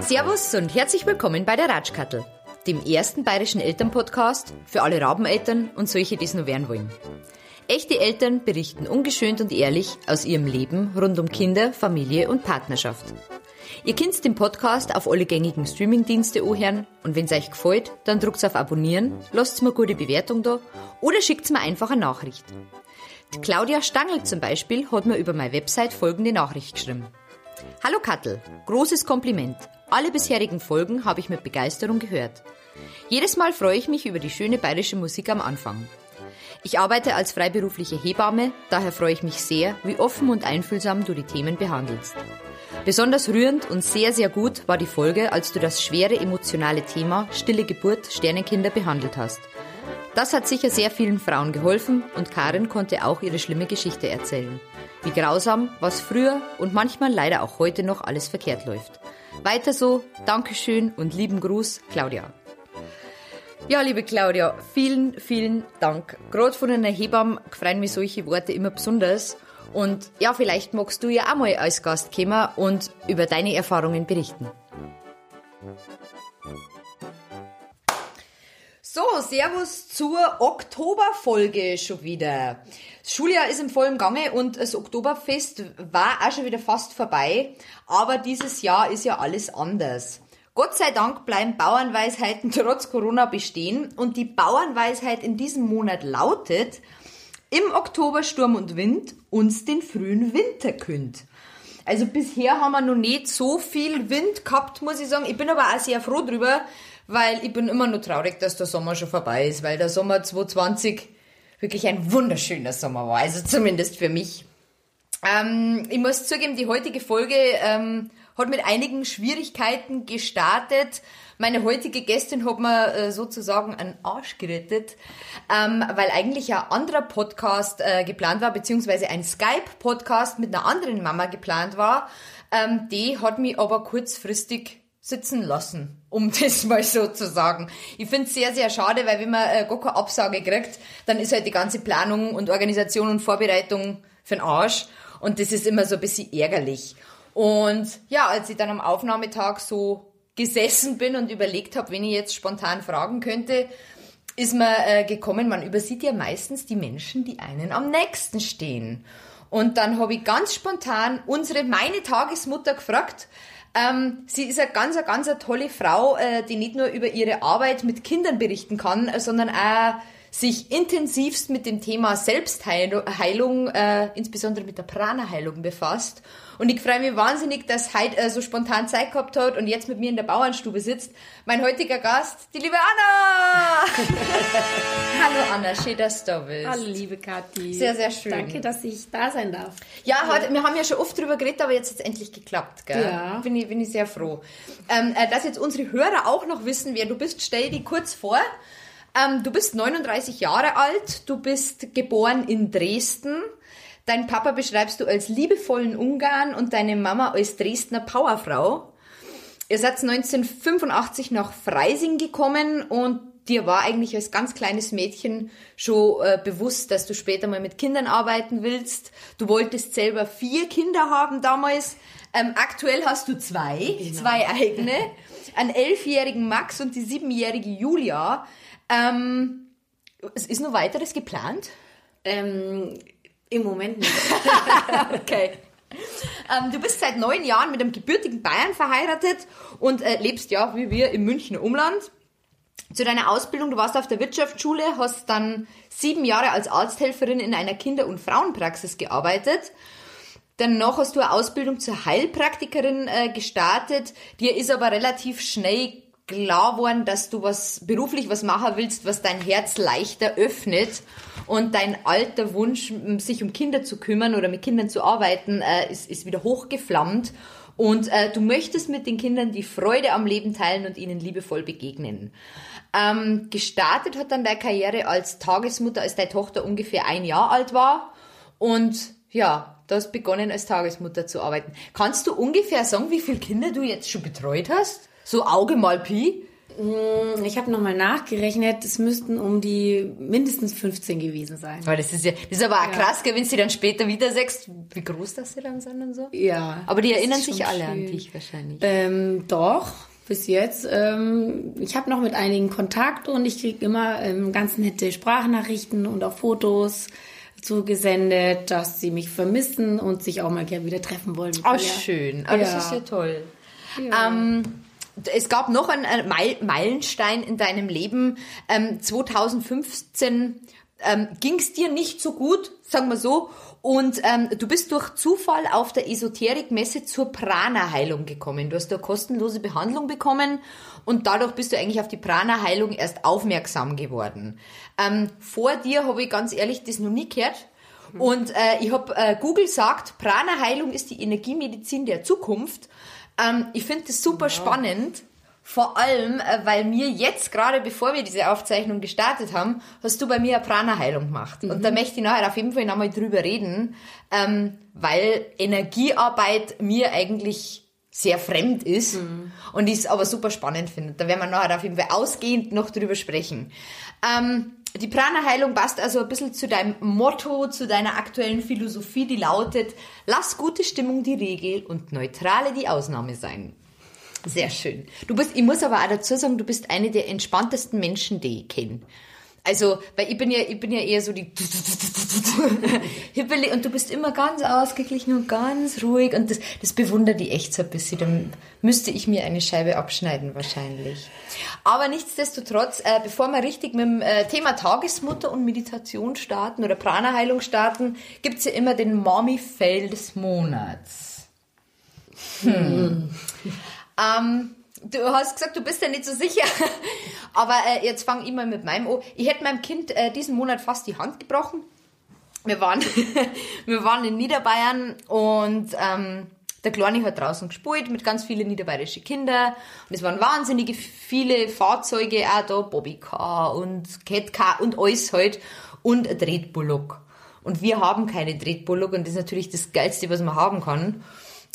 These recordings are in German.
Servus und herzlich willkommen bei der Ratschkattel, dem ersten bayerischen Elternpodcast für alle Rabeneltern und solche, die es nur werden wollen. Echte Eltern berichten ungeschönt und ehrlich aus ihrem Leben rund um Kinder, Familie und Partnerschaft. Ihr könnt den Podcast auf alle gängigen Streamingdienste anhören und wenn es euch gefällt, dann drückt auf Abonnieren, lasst mir gute Bewertung da oder schickt mir einfach eine Nachricht. Die Claudia Stangl zum Beispiel hat mir über meine Website folgende Nachricht geschrieben. Hallo Kattel, großes Kompliment. Alle bisherigen Folgen habe ich mit Begeisterung gehört. Jedes Mal freue ich mich über die schöne bayerische Musik am Anfang. Ich arbeite als freiberufliche Hebamme, daher freue ich mich sehr, wie offen und einfühlsam du die Themen behandelst. Besonders rührend und sehr, sehr gut war die Folge, als du das schwere emotionale Thema stille Geburt Sternenkinder behandelt hast. Das hat sicher sehr vielen Frauen geholfen und Karin konnte auch ihre schlimme Geschichte erzählen. Wie grausam, was früher und manchmal leider auch heute noch alles verkehrt läuft. Weiter so, Dankeschön und lieben Gruß, Claudia. Ja, liebe Claudia, vielen, vielen Dank. Gerade von einer Hebamme freuen mich solche Worte immer besonders. Und ja, vielleicht magst du ja auch mal als Gast kommen und über deine Erfahrungen berichten. So, Servus zur Oktoberfolge schon wieder. Das Schuljahr ist im vollen Gange und das Oktoberfest war auch schon wieder fast vorbei. Aber dieses Jahr ist ja alles anders. Gott sei Dank bleiben Bauernweisheiten trotz Corona bestehen und die Bauernweisheit in diesem Monat lautet, im Oktober Sturm und Wind uns den frühen Winter kündt. Also bisher haben wir noch nicht so viel Wind gehabt, muss ich sagen. Ich bin aber auch sehr froh drüber, weil ich bin immer nur traurig, dass der Sommer schon vorbei ist, weil der Sommer 2020 wirklich ein wunderschöner Sommer war, also zumindest für mich. Ähm, ich muss zugeben, die heutige Folge ähm, hat mit einigen Schwierigkeiten gestartet. Meine heutige Gästin hat mir äh, sozusagen einen Arsch gerettet, ähm, weil eigentlich ein anderer Podcast äh, geplant war, beziehungsweise ein Skype-Podcast mit einer anderen Mama geplant war. Ähm, die hat mich aber kurzfristig sitzen lassen, um das mal so zu sagen. Ich finde es sehr, sehr schade, weil wenn man äh, gar keine Absage kriegt, dann ist halt die ganze Planung und Organisation und Vorbereitung für den Arsch. Und das ist immer so ein bisschen ärgerlich. Und ja, als ich dann am Aufnahmetag so gesessen bin und überlegt habe, wen ich jetzt spontan fragen könnte, ist mir äh, gekommen, man übersieht ja meistens die Menschen, die einen am nächsten stehen. Und dann habe ich ganz spontan unsere, meine Tagesmutter gefragt, ähm, sie ist eine ganz, eine ganz eine tolle Frau, äh, die nicht nur über ihre Arbeit mit Kindern berichten kann, sondern auch sich intensivst mit dem Thema Selbstheilung, äh, insbesondere mit der Prana-Heilung befasst. Und ich freue mich wahnsinnig, dass heute äh, so spontan Zeit gehabt hat und jetzt mit mir in der Bauernstube sitzt. Mein heutiger Gast, die liebe Anna! Hallo Anna, schön, dass du da bist. Hallo liebe Kathi. Sehr, sehr schön. Danke, dass ich da sein darf. Ja, heute, wir haben ja schon oft drüber geredet, aber jetzt hat es endlich geklappt. Gell? Ja. Bin ich, bin ich sehr froh. Ähm, äh, dass jetzt unsere Hörer auch noch wissen, wer du bist, stell dich kurz vor. Ähm, du bist 39 Jahre alt, du bist geboren in Dresden. Dein Papa beschreibst du als liebevollen Ungarn und deine Mama als Dresdner Powerfrau. Ihr seid 1985 nach Freising gekommen und dir war eigentlich als ganz kleines Mädchen schon äh, bewusst, dass du später mal mit Kindern arbeiten willst. Du wolltest selber vier Kinder haben damals. Ähm, aktuell hast du zwei, genau. zwei eigene. Einen elfjährigen Max und die siebenjährige Julia. Ähm, ist noch weiteres geplant? Ähm, Im Moment nicht. okay. Ähm, du bist seit neun Jahren mit einem gebürtigen Bayern verheiratet und äh, lebst ja, wie wir, im Münchner Umland. Zu deiner Ausbildung, du warst auf der Wirtschaftsschule, hast dann sieben Jahre als Arzthelferin in einer Kinder- und Frauenpraxis gearbeitet. Danach hast du eine Ausbildung zur Heilpraktikerin äh, gestartet. Dir ist aber relativ schnell klar worden, dass du was beruflich was machen willst, was dein Herz leichter öffnet und dein alter Wunsch, sich um Kinder zu kümmern oder mit Kindern zu arbeiten, äh, ist, ist wieder hochgeflammt. Und äh, du möchtest mit den Kindern die Freude am Leben teilen und ihnen liebevoll begegnen. Ähm, gestartet hat dann deine Karriere als Tagesmutter, als deine Tochter ungefähr ein Jahr alt war. Und ja, du hast begonnen als Tagesmutter zu arbeiten. Kannst du ungefähr sagen, wie viele Kinder du jetzt schon betreut hast? So Auge mal Pi? Ich habe nochmal nachgerechnet, es müssten um die mindestens 15 gewesen sein. Weil das ist ja, das ist aber auch krass, wenn sie dann später wieder sagst, wie groß das sie dann sind und so. Ja. Aber die erinnern sich alle an schön. dich wahrscheinlich. Ähm, doch, bis jetzt. Ähm, ich habe noch mit einigen Kontakt und ich kriege immer ähm, ganz nette Sprachnachrichten und auch Fotos zugesendet, dass sie mich vermissen und sich auch mal gerne wieder treffen wollen. Oh, schön. Oh, das Ja. ist ja toll. Ja. Ähm, es gab noch einen, Meil- Meilenstein in deinem Leben. Ähm, 2015 ähm, ging es dir nicht so gut, sagen wir so. Und ähm, du bist durch Zufall auf der Esoterikmesse zur Prana-Heilung gekommen. Du hast da kostenlose Behandlung bekommen und dadurch bist du eigentlich auf die Prana-Heilung erst aufmerksam geworden. Ähm, vor dir habe ich ganz ehrlich das noch nie gehört. Und äh, ich habe äh, Google sagt, Prana-Heilung ist die Energiemedizin der Zukunft. Ähm, ich finde das super spannend. Vor allem, äh, weil mir jetzt gerade, bevor wir diese Aufzeichnung gestartet haben, hast du bei mir eine Prana-Heilung gemacht. Und da möchte ich nachher auf jeden Fall nochmal drüber reden, ähm, weil Energiearbeit mir eigentlich sehr fremd ist und ich es aber super spannend finde. Da werden wir nachher auf jeden Fall ausgehend noch drüber sprechen. Ähm, die Prana-Heilung passt also ein bisschen zu deinem Motto, zu deiner aktuellen Philosophie, die lautet, lass gute Stimmung die Regel und Neutrale die Ausnahme sein. Sehr schön. Du bist, ich muss aber auch dazu sagen, du bist eine der entspanntesten Menschen, die ich kenne. Also, weil ich bin ja, ich bin ja eher so die Hippeli und du bist immer ganz ausgeglichen und ganz ruhig und das, das bewundert die echt so ein bisschen. Dann müsste ich mir eine Scheibe abschneiden wahrscheinlich. Aber nichtsdestotrotz, äh, bevor wir richtig mit dem äh, Thema Tagesmutter und Meditation starten oder Prana-Heilung starten, gibt's ja immer den Mommy-Fail des Monats. Hm. Ähm, du hast gesagt, du bist ja nicht so sicher. Aber äh, jetzt fange ich mal mit meinem an. Ich hätte meinem Kind äh, diesen Monat fast die Hand gebrochen. Wir waren, wir waren in Niederbayern und ähm, der Kleine hat draußen gespielt mit ganz vielen niederbayerischen Kindern. Und es waren wahnsinnige viele Fahrzeuge auch da, Bobbycar und Catcar und alles halt. Und ein Tretbullock. Und wir haben keine Tretbullock und das ist natürlich das Geilste, was man haben kann.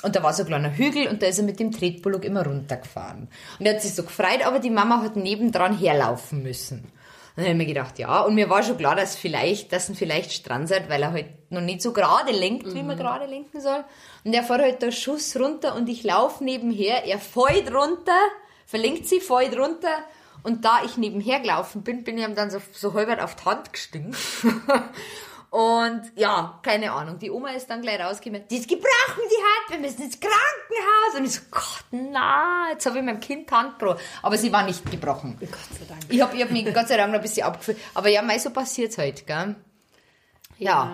Und da war so ein kleiner Hügel und da ist er mit dem Tretbullock immer runtergefahren. Und er hat sich so gefreut, aber die Mama hat nebendran herlaufen müssen. Und dann habe ich mir gedacht, ja, und mir war schon klar, dass vielleicht, dass ihn vielleicht Strand seid, weil er halt noch nicht so gerade lenkt, wie man gerade lenken soll. Und er fährt halt da Schuss runter und ich laufe nebenher, er fällt runter, verlenkt sie, fällt runter. Und da ich nebenher gelaufen bin, bin ich ihm dann so, so halbert auf die Hand gestiegen. Und ja, keine Ahnung. Die Oma ist dann gleich rausgekommen. Die ist gebrochen, die Hand. Wir müssen ins Krankenhaus. Und ich so, Gott, na, jetzt habe ich meinem Kind die Hand gebrochen. Aber sie war nicht gebrochen. Gott sei Dank. Ich habe ich hab mich Gott sei Dank noch ein bisschen abgefühlt. Aber ja, mei, so passiert's halt, gell? Ja.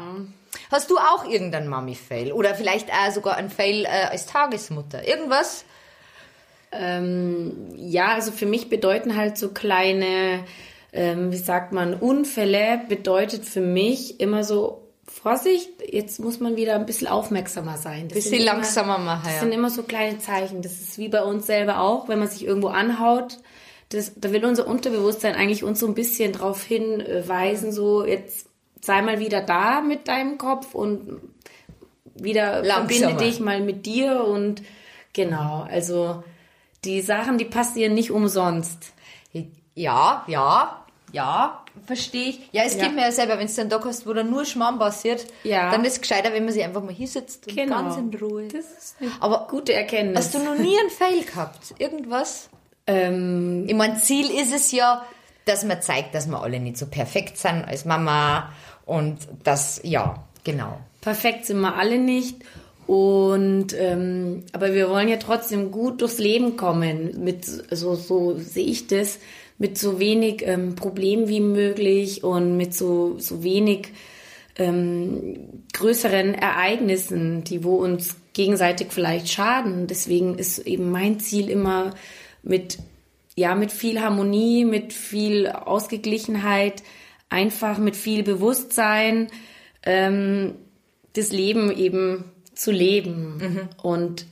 Hast du auch irgendeinen Mami-Fail? Oder vielleicht auch sogar einen Fail äh, als Tagesmutter? Irgendwas? Ähm, ja, also für mich bedeuten halt so kleine, ähm, wie sagt man, Unfälle bedeutet für mich immer so, Vorsicht, jetzt muss man wieder ein bisschen aufmerksamer sein. Das Bisschen immer- langsamer machen, Das ja. sind immer so kleine Zeichen. Das ist wie bei uns selber auch, wenn man sich irgendwo anhaut. Das, da will unser Unterbewusstsein eigentlich uns so ein bisschen drauf hinweisen, so jetzt sei mal wieder da mit deinem Kopf und wieder Langsamer. verbinde dich mal mit dir und genau, also die Sachen, die passieren nicht umsonst. Ja, ja, ja, verstehe ich. Ja, es Ja. geht mir ja selber, wenn es dann da hast, wo dann nur Schmarrn passiert, Ja. dann ist es gescheiter, wenn man sich einfach mal hier sitzt und Genau. ganz in Ruhe. Das ist eine Aber gute Erkenntnis. Hast du noch nie einen Fail gehabt? Irgendwas? ähm, Ich mein, Ziel ist es ja, dass man zeigt, dass wir alle nicht so perfekt sind als Mama und das, ja, genau. perfekt sind wir alle nicht. Und ähm, aber wir wollen ja trotzdem gut durchs Leben kommen. Mit so so sehe ich das mit so wenig ähm, Problemen wie möglich und mit so so wenig ähm, größeren Ereignissen, die wo uns gegenseitig vielleicht schaden. Deswegen ist eben mein Ziel immer mit ja mit viel Harmonie, mit viel Ausgeglichenheit, einfach mit viel Bewusstsein. Ähm, das Leben eben zu leben. Und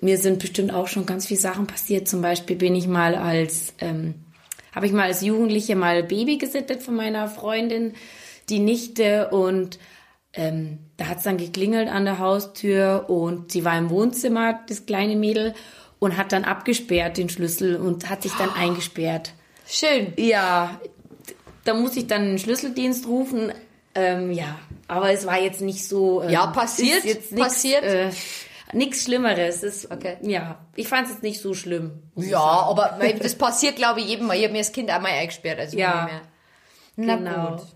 mir sind bestimmt auch schon ganz viele Sachen passiert. Zum Beispiel bin ich mal als, ähm, habe ich mal als Jugendliche mal Baby gesittet von meiner Freundin, die Nichte. Und ähm, da hat es dann geklingelt an der Haustür und sie war im Wohnzimmer, das kleine Mädel. und hat dann abgesperrt den Schlüssel und hat sich dann eingesperrt. Schön. Ja, da muss ich dann den Schlüsseldienst rufen. Ähm, ja, aber es war jetzt nicht so. Ähm, Ja, passiert, jetzt nix, passiert. Äh, nichts Schlimmeres. Es, Okay. Ja, ich fand es jetzt nicht so schlimm. Ja, aber das passiert, glaube ich, jedem Mal. Ich habe mir das Kind einmal eingesperrt. Also Ja. Na Genau. gut.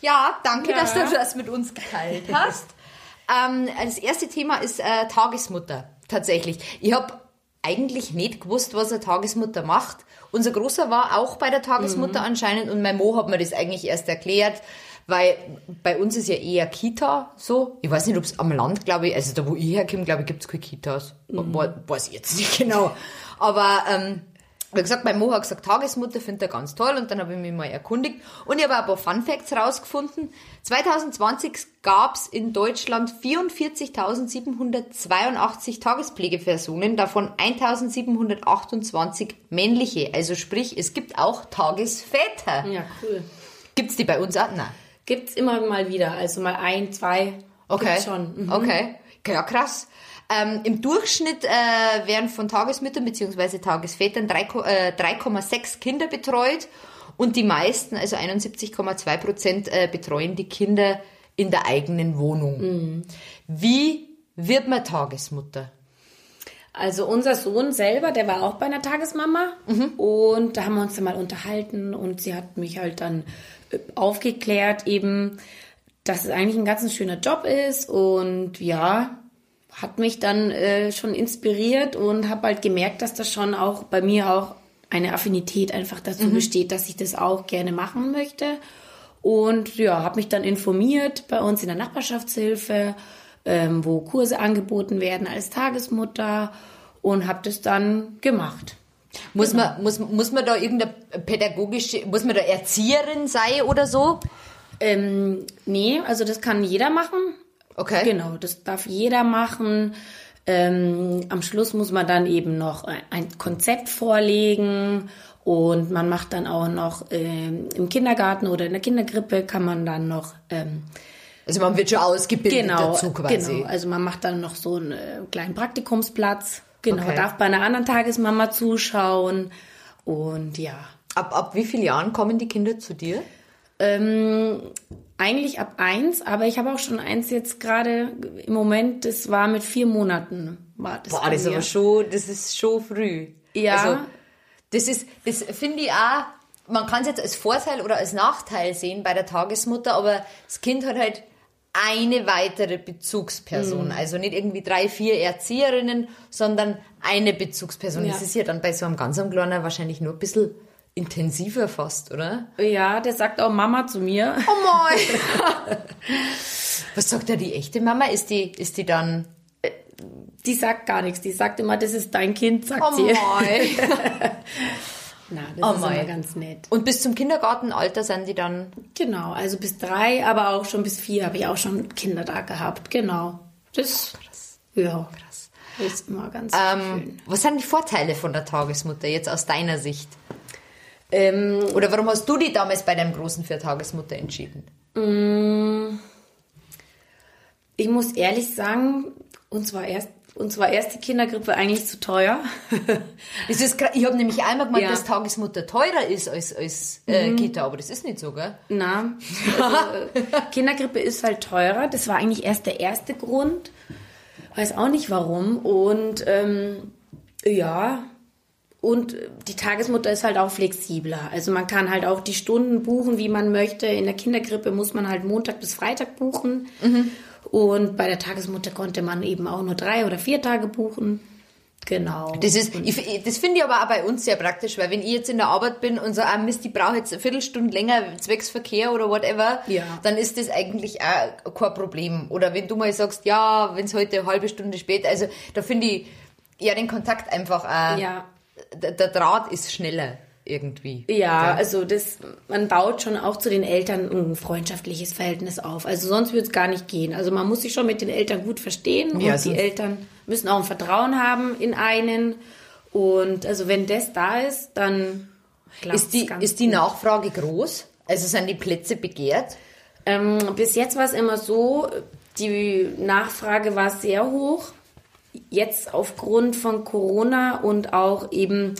Ja, danke, Ja. dass du das mit uns geteilt hast. ähm, das erste Thema ist äh, Tagesmutter, tatsächlich. Ich habe eigentlich nicht gewusst, was eine Tagesmutter macht. Unser Großer war auch bei der Tagesmutter anscheinend und mein Mo hat mir das eigentlich erst erklärt, weil bei uns ist ja eher Kita so. Ich weiß nicht, ob es am Land, glaube ich, also da wo ich herkomme, glaube ich, gibt es keine Kitas. Wa- Weiß ich jetzt nicht genau. Aber ähm, wie gesagt, mein Mo hat gesagt, Tagesmutter findet er ganz toll und dann habe ich mich mal erkundigt und ich habe ein paar Fun Facts rausgefunden. 2020 gab es in Deutschland 44.782 Tagespflegepersonen, davon 1.728 männliche. Also sprich, es gibt auch Tagesväter. Ja, cool. Gibt's die bei uns auch? Nein. Gibt's immer mal wieder. Also mal ein, zwei. Okay. Schon. Mhm. Okay. Ja, krass. Ähm, Im Durchschnitt äh, werden von Tagesmüttern bzw. Tagesvätern 3, äh, 3,6 Kinder betreut und die meisten, also 71,2 Prozent, äh, betreuen die Kinder in der eigenen Wohnung. Mhm. Wie wird man Tagesmutter? Also unser Sohn selber, der war auch bei einer Tagesmama. Und da haben wir uns dann mal unterhalten und sie hat mich halt dann äh, aufgeklärt eben, dass es eigentlich ein ganz schöner Job ist. Und ja, hat mich dann äh, schon inspiriert und habe halt gemerkt, dass das schon auch bei mir auch eine Affinität einfach dazu besteht, dass ich das auch gerne machen möchte. Und ja, habe mich dann informiert bei uns in der Nachbarschaftshilfe, ähm, wo Kurse angeboten werden als Tagesmutter und habe das dann gemacht. Muss, man, muss, muss man da irgendeine pädagogische, muss man da Erzieherin sein oder so? Ähm, nee, also das kann jeder machen. Okay. Genau, das darf jeder machen. Ähm, am Schluss muss man dann eben noch ein, ein Konzept vorlegen und man macht dann auch noch ähm, im Kindergarten oder in der Kindergrippe kann man dann noch ähm, Also man wird schon ausgebildet genau, dazu quasi. genau, also man macht dann noch so einen äh, kleinen Praktikumsplatz. Genau, Okay. darf bei einer anderen Tagesmama zuschauen und ja. Ab, ab wie vielen Jahren kommen die Kinder zu dir? Ähm, eigentlich ab eins, aber ich habe auch schon eins jetzt gerade im Moment, das war mit vier Monaten. War das Boah, das ist aber schon, das ist schon früh. Ja. Also, das ist, das finde ich auch, man kann es jetzt als Vorteil oder als Nachteil sehen bei der Tagesmutter, aber das Kind hat halt eine weitere Bezugsperson. Mhm. Also nicht irgendwie drei, vier Erzieherinnen, sondern eine Bezugsperson. Ja. Das ist ja dann bei so einem ganz einem Kleinen wahrscheinlich nur ein bisschen intensiver fast, oder? Ja, der sagt auch Mama zu mir. Oh mein! Was sagt da die echte Mama? Ist die, ist die dann... Die sagt gar nichts. Die sagt immer, das ist dein Kind, sagt Oh sie. mein! Na, das Oh ist immer ganz nett. Und bis zum Kindergartenalter sind die dann Genau, also bis drei, aber auch schon bis vier habe ich auch schon Kinder da gehabt. Genau. Das, ja, krass. ist immer ganz Ähm, schön. was sind die Vorteile von der Tagesmutter jetzt aus deiner Sicht? Ähm, Oder warum hast du dich damals bei deinem Großen für Tagesmutter entschieden? ich muss ehrlich sagen, uns war erst, uns war erst die Kindergrippe eigentlich zu teuer. Das ist, gra- ich habe nämlich einmal gemeint, Ja. dass Tagesmutter teurer ist als, als äh, Kita, aber das ist nicht so, gell? Na, also, Kindergrippe ist halt teurer. Das war eigentlich erst der erste Grund. Weiß auch nicht warum. Und ähm, ja, und die Tagesmutter ist halt auch flexibler. Also man kann halt auch die Stunden buchen, wie man möchte. In der Kindergrippe muss man halt Montag bis Freitag buchen. Und bei der Tagesmutter konnte man eben auch nur drei oder vier Tage buchen. Genau. Das ist, ich, ich- das finde ich aber auch bei uns sehr praktisch, weil wenn ich jetzt in der Arbeit bin und so, ah Mist, ich brauche jetzt eine Viertelstunde länger, zwecks Verkehr oder whatever, Ja. dann ist das eigentlich auch kein Problem. Oder wenn du mal sagst, ja, wenn es heute eine halbe Stunde spät, also da finde ich ja den Kontakt einfach auch, Ja. der, der Draht ist schneller irgendwie. Ja, also das, man baut schon auch zu den Eltern ein freundschaftliches Verhältnis auf. Also sonst würde es gar nicht gehen. Also man muss sich schon mit den Eltern gut verstehen und Ja, die sonst- Eltern müssen auch ein Vertrauen haben in einen. Und also wenn das da ist, dann Ist die, ist die. Nachfrage groß? Also sind die Plätze begehrt? Ähm, bis jetzt war es immer so, die Nachfrage war sehr hoch. jetzt aufgrund von Corona und auch eben,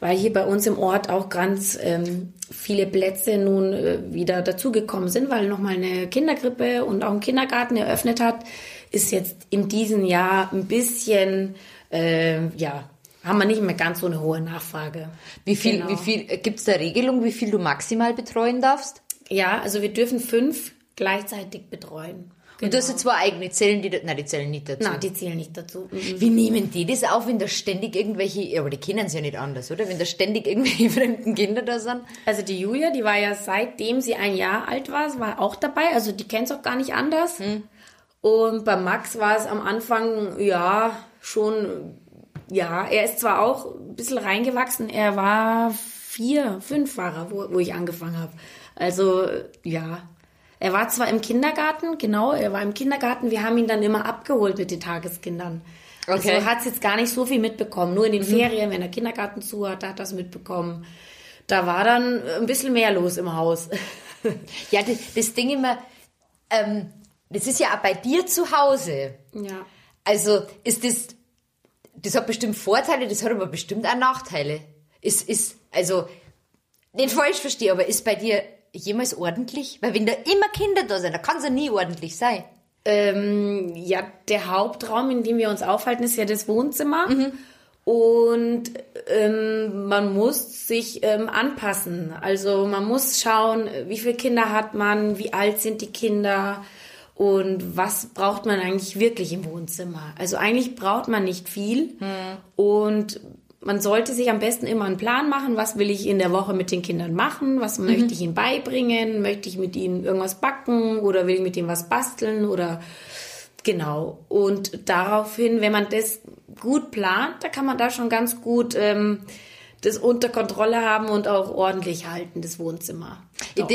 weil hier bei uns im Ort auch ganz ähm, viele Plätze nun äh, wieder dazugekommen sind, weil nochmal eine Kindergrippe und auch ein Kindergarten eröffnet hat, ist jetzt in diesem Jahr ein bisschen, äh, ja, haben wir nicht mehr ganz so eine hohe Nachfrage. Wie viel, genau. wie viel, gibt es da Regelung, wie viel du maximal betreuen darfst? Ja, also wir dürfen fünf gleichzeitig betreuen. Genau. Und du hast ja zwei eigene Zellen, die, nein, die zählen nicht dazu. Nein, die zählen nicht dazu. Mhm. Wie nehmen die das auf, wenn da ständig irgendwelche, aber die kennen es ja nicht anders, oder? Wenn da ständig irgendwelche fremden Kinder da sind? Also die Julia, die war ja seitdem sie ein Jahr alt war, war auch dabei, also die kennt es auch gar nicht anders. Hm. Und bei Max war es am Anfang, ja, schon, ja, er ist zwar auch ein bisschen reingewachsen, er war vier, fünf war er, wo, wo ich angefangen habe. Also, ja, er war zwar im Kindergarten, genau, er war im Kindergarten, wir haben ihn dann immer abgeholt mit den Tageskindern. Okay. Also hat es jetzt gar nicht so viel mitbekommen. Nur in den mhm. Ferien, wenn der Kindergarten zu hat, hat das mitbekommen. Da war dann ein bisschen mehr los im Haus. ja, das, das Ding immer, ähm, das ist ja auch bei dir zu Hause. Ja. Also ist das, das hat bestimmt Vorteile, das hat aber bestimmt auch Nachteile. Ist, ist, also, nicht falsch verstehe, aber ist bei dir jemals ordentlich? Weil wenn da immer Kinder da sind, da kann es ja nie ordentlich sein. Ähm, ja, der Hauptraum, in dem wir uns aufhalten, ist ja das Wohnzimmer. Mhm. Und ähm, man muss sich ähm, anpassen. Also man muss schauen, wie viele Kinder hat man, wie alt sind die Kinder und was braucht man eigentlich wirklich im Wohnzimmer. Also eigentlich braucht man nicht viel. Mhm. Und man sollte sich am besten immer einen Plan machen, was will ich in der Woche mit den Kindern machen, was mhm. möchte ich ihnen beibringen, möchte ich mit ihnen irgendwas backen oder will ich mit ihnen was basteln oder genau. Und daraufhin, wenn man das gut plant, da kann man da schon ganz gut ähm, das unter Kontrolle haben und auch ordentlich halten, das Wohnzimmer. Doch.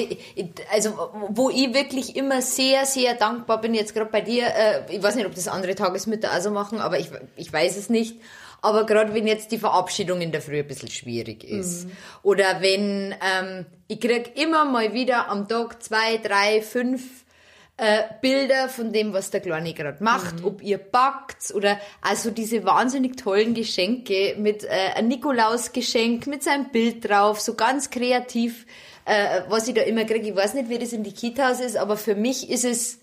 Also, wo ich wirklich immer sehr, sehr dankbar bin, jetzt gerade bei dir, äh, ich weiß nicht, ob das andere Tagesmütter auch so machen, aber ich, ich weiß es nicht. Aber gerade wenn jetzt die Verabschiedung in der Früh ein bisschen schwierig ist. Mhm. Oder wenn, ähm, ich krieg immer mal wieder am Tag zwei, drei, fünf äh, Bilder von dem, was der Kleine gerade macht, mhm. ob ihr backt oder also diese wahnsinnig tollen Geschenke mit äh, ein Nikolausgeschenk mit seinem Bild drauf, so ganz kreativ, äh, was ich da immer kriege. Ich weiß nicht, wie das in die Kitas ist, aber für mich ist es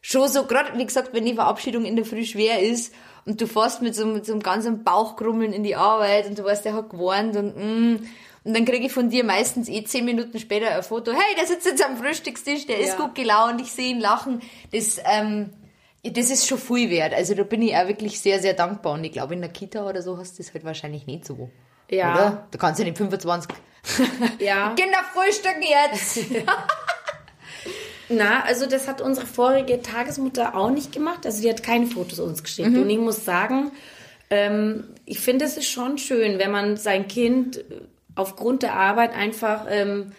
schon so, gerade wie gesagt, wenn die Verabschiedung in der Früh schwer ist und du fährst mit so, mit so einem ganzen Bauchkrummeln in die Arbeit und du weißt, der hat gewarnt und mm, und dann kriege ich von dir meistens eh zehn Minuten später ein Foto. Hey, der sitzt jetzt am Frühstückstisch, der ja. ist gut gelaunt, ich sehe ihn lachen. Das, ähm, das ist schon viel wert. Also da bin ich auch wirklich sehr, sehr dankbar. Und ich glaube, in der Kita oder so hast du das halt wahrscheinlich nicht so. Ja. Oder? Da kannst du nicht 25 ja. Kinder frühstücken jetzt. Na, also das hat unsere vorige Tagesmutter auch nicht gemacht. Also die hat keine Fotos uns geschickt. Mhm. Und ich muss sagen, ähm, ich finde es ist schon schön, wenn man sein Kind aufgrund der Arbeit einfach ähm,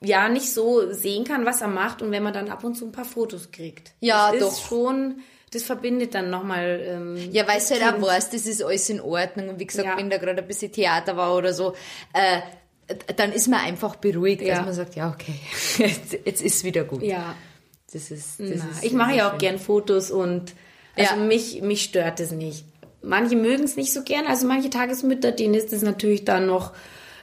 ja nicht so sehen kann, was er macht. Und wenn man dann ab und zu ein paar Fotos kriegt. Ja, das doch. Ist schon das verbindet dann nochmal. Ähm, ja, weil du halt auch weißt, das ist alles in Ordnung. Und wie gesagt, ja. wenn da gerade ein bisschen Theater war oder so, äh, dann ist man einfach beruhigt, ja. dass man sagt, ja, okay, jetzt, jetzt ist wieder gut. Ja. Das ist, das Na, ist ich mache ja auch schön. gern Fotos und also ja. mich, mich stört es nicht. Manche mögen es nicht so gern, also manche Tagesmütter, denen ist es natürlich dann noch,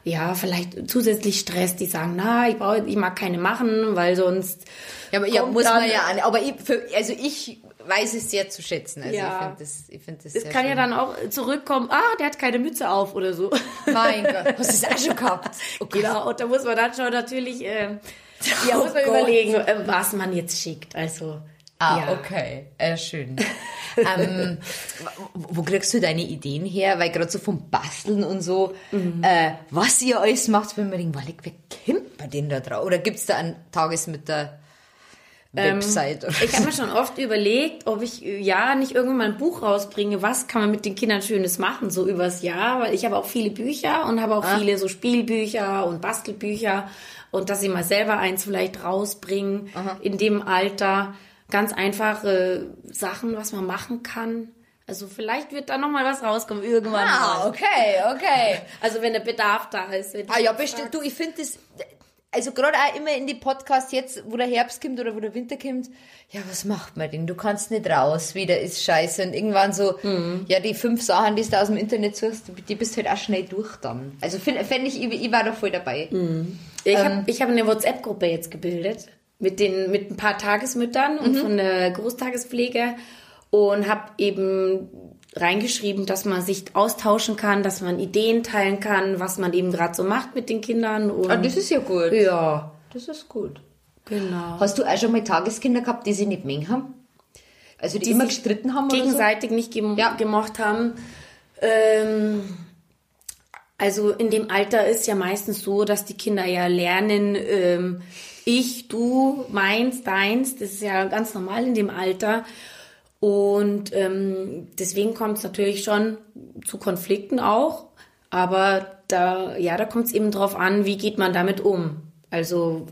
ja, vielleicht zusätzlich Stress, die sagen, na, ich brauche, ich mag keine machen, weil sonst. Ja, aber ja, muss man ja. Aber ich, für, also ich weiß es sehr zu schätzen. Also ja. ich finde das, ich finde das. Es kann schön. ja dann auch zurückkommen, ah, der hat keine Mütze auf oder so. Mein Gott, hast du das auch schon gehabt? Oh genau, und da muss man dann schon natürlich, äh, ja, oh muss man Gott. überlegen, äh, was man jetzt schickt. Also. Ah, ja. okay, äh, schön. ähm, wo kriegst du deine Ideen her? Weil gerade so vom Basteln und so, mhm. äh, was ihr alles macht, wenn man denkt, wer kommt man denn da drauf? Oder gibt es da einen Tagesmütter? Ähm, Website. Ähm, ich habe mir schon oft überlegt, ob ich ja nicht irgendwann mal ein Buch rausbringe, was kann man mit den Kindern Schönes machen, so übers Jahr, weil ich habe auch viele Bücher und habe auch ah. viele so Spielbücher und Bastelbücher und dass sie mal selber eins vielleicht rausbringen Aha. in dem Alter. Ganz einfache Sachen, was man machen kann. Also vielleicht wird da noch mal was rauskommen irgendwann. Ah, okay, okay. Also wenn der Bedarf da ist. Ah ja, bestimmt. Du, ich finde das also gerade auch immer in die Podcasts jetzt, wo der Herbst kommt oder wo der Winter kommt, ja, was macht man denn? Du kannst nicht raus, wieder ist scheiße. Und irgendwann so, mhm. ja, die fünf Sachen, die du aus dem Internet suchst, die bist halt auch schnell durch dann. Also fände ich, ich, ich war da voll dabei. Mhm. Ich ähm, habe hab eine WhatsApp-Gruppe jetzt gebildet mit den mit ein paar Tagesmüttern und mhm. von der Großtagespflege und habe eben reingeschrieben, dass man sich austauschen kann, dass man Ideen teilen kann, was man eben gerade so macht mit den Kindern. Und ah, das ist ja gut. Ja. Das ist gut. Genau. Hast du auch schon mal Tageskinder gehabt, die sie nicht mengen haben? Also die, die immer gestritten haben gegenseitig so? nicht gem ja. gemocht haben. Ähm, also in dem Alter ist ja meistens so, dass die Kinder ja lernen, ähm, ich, du, meins, deins. Das ist ja ganz normal in dem Alter. Und ähm, deswegen kommt es natürlich schon zu Konflikten auch. Aber da, ja, da kommt es eben drauf an, wie geht man damit um. Also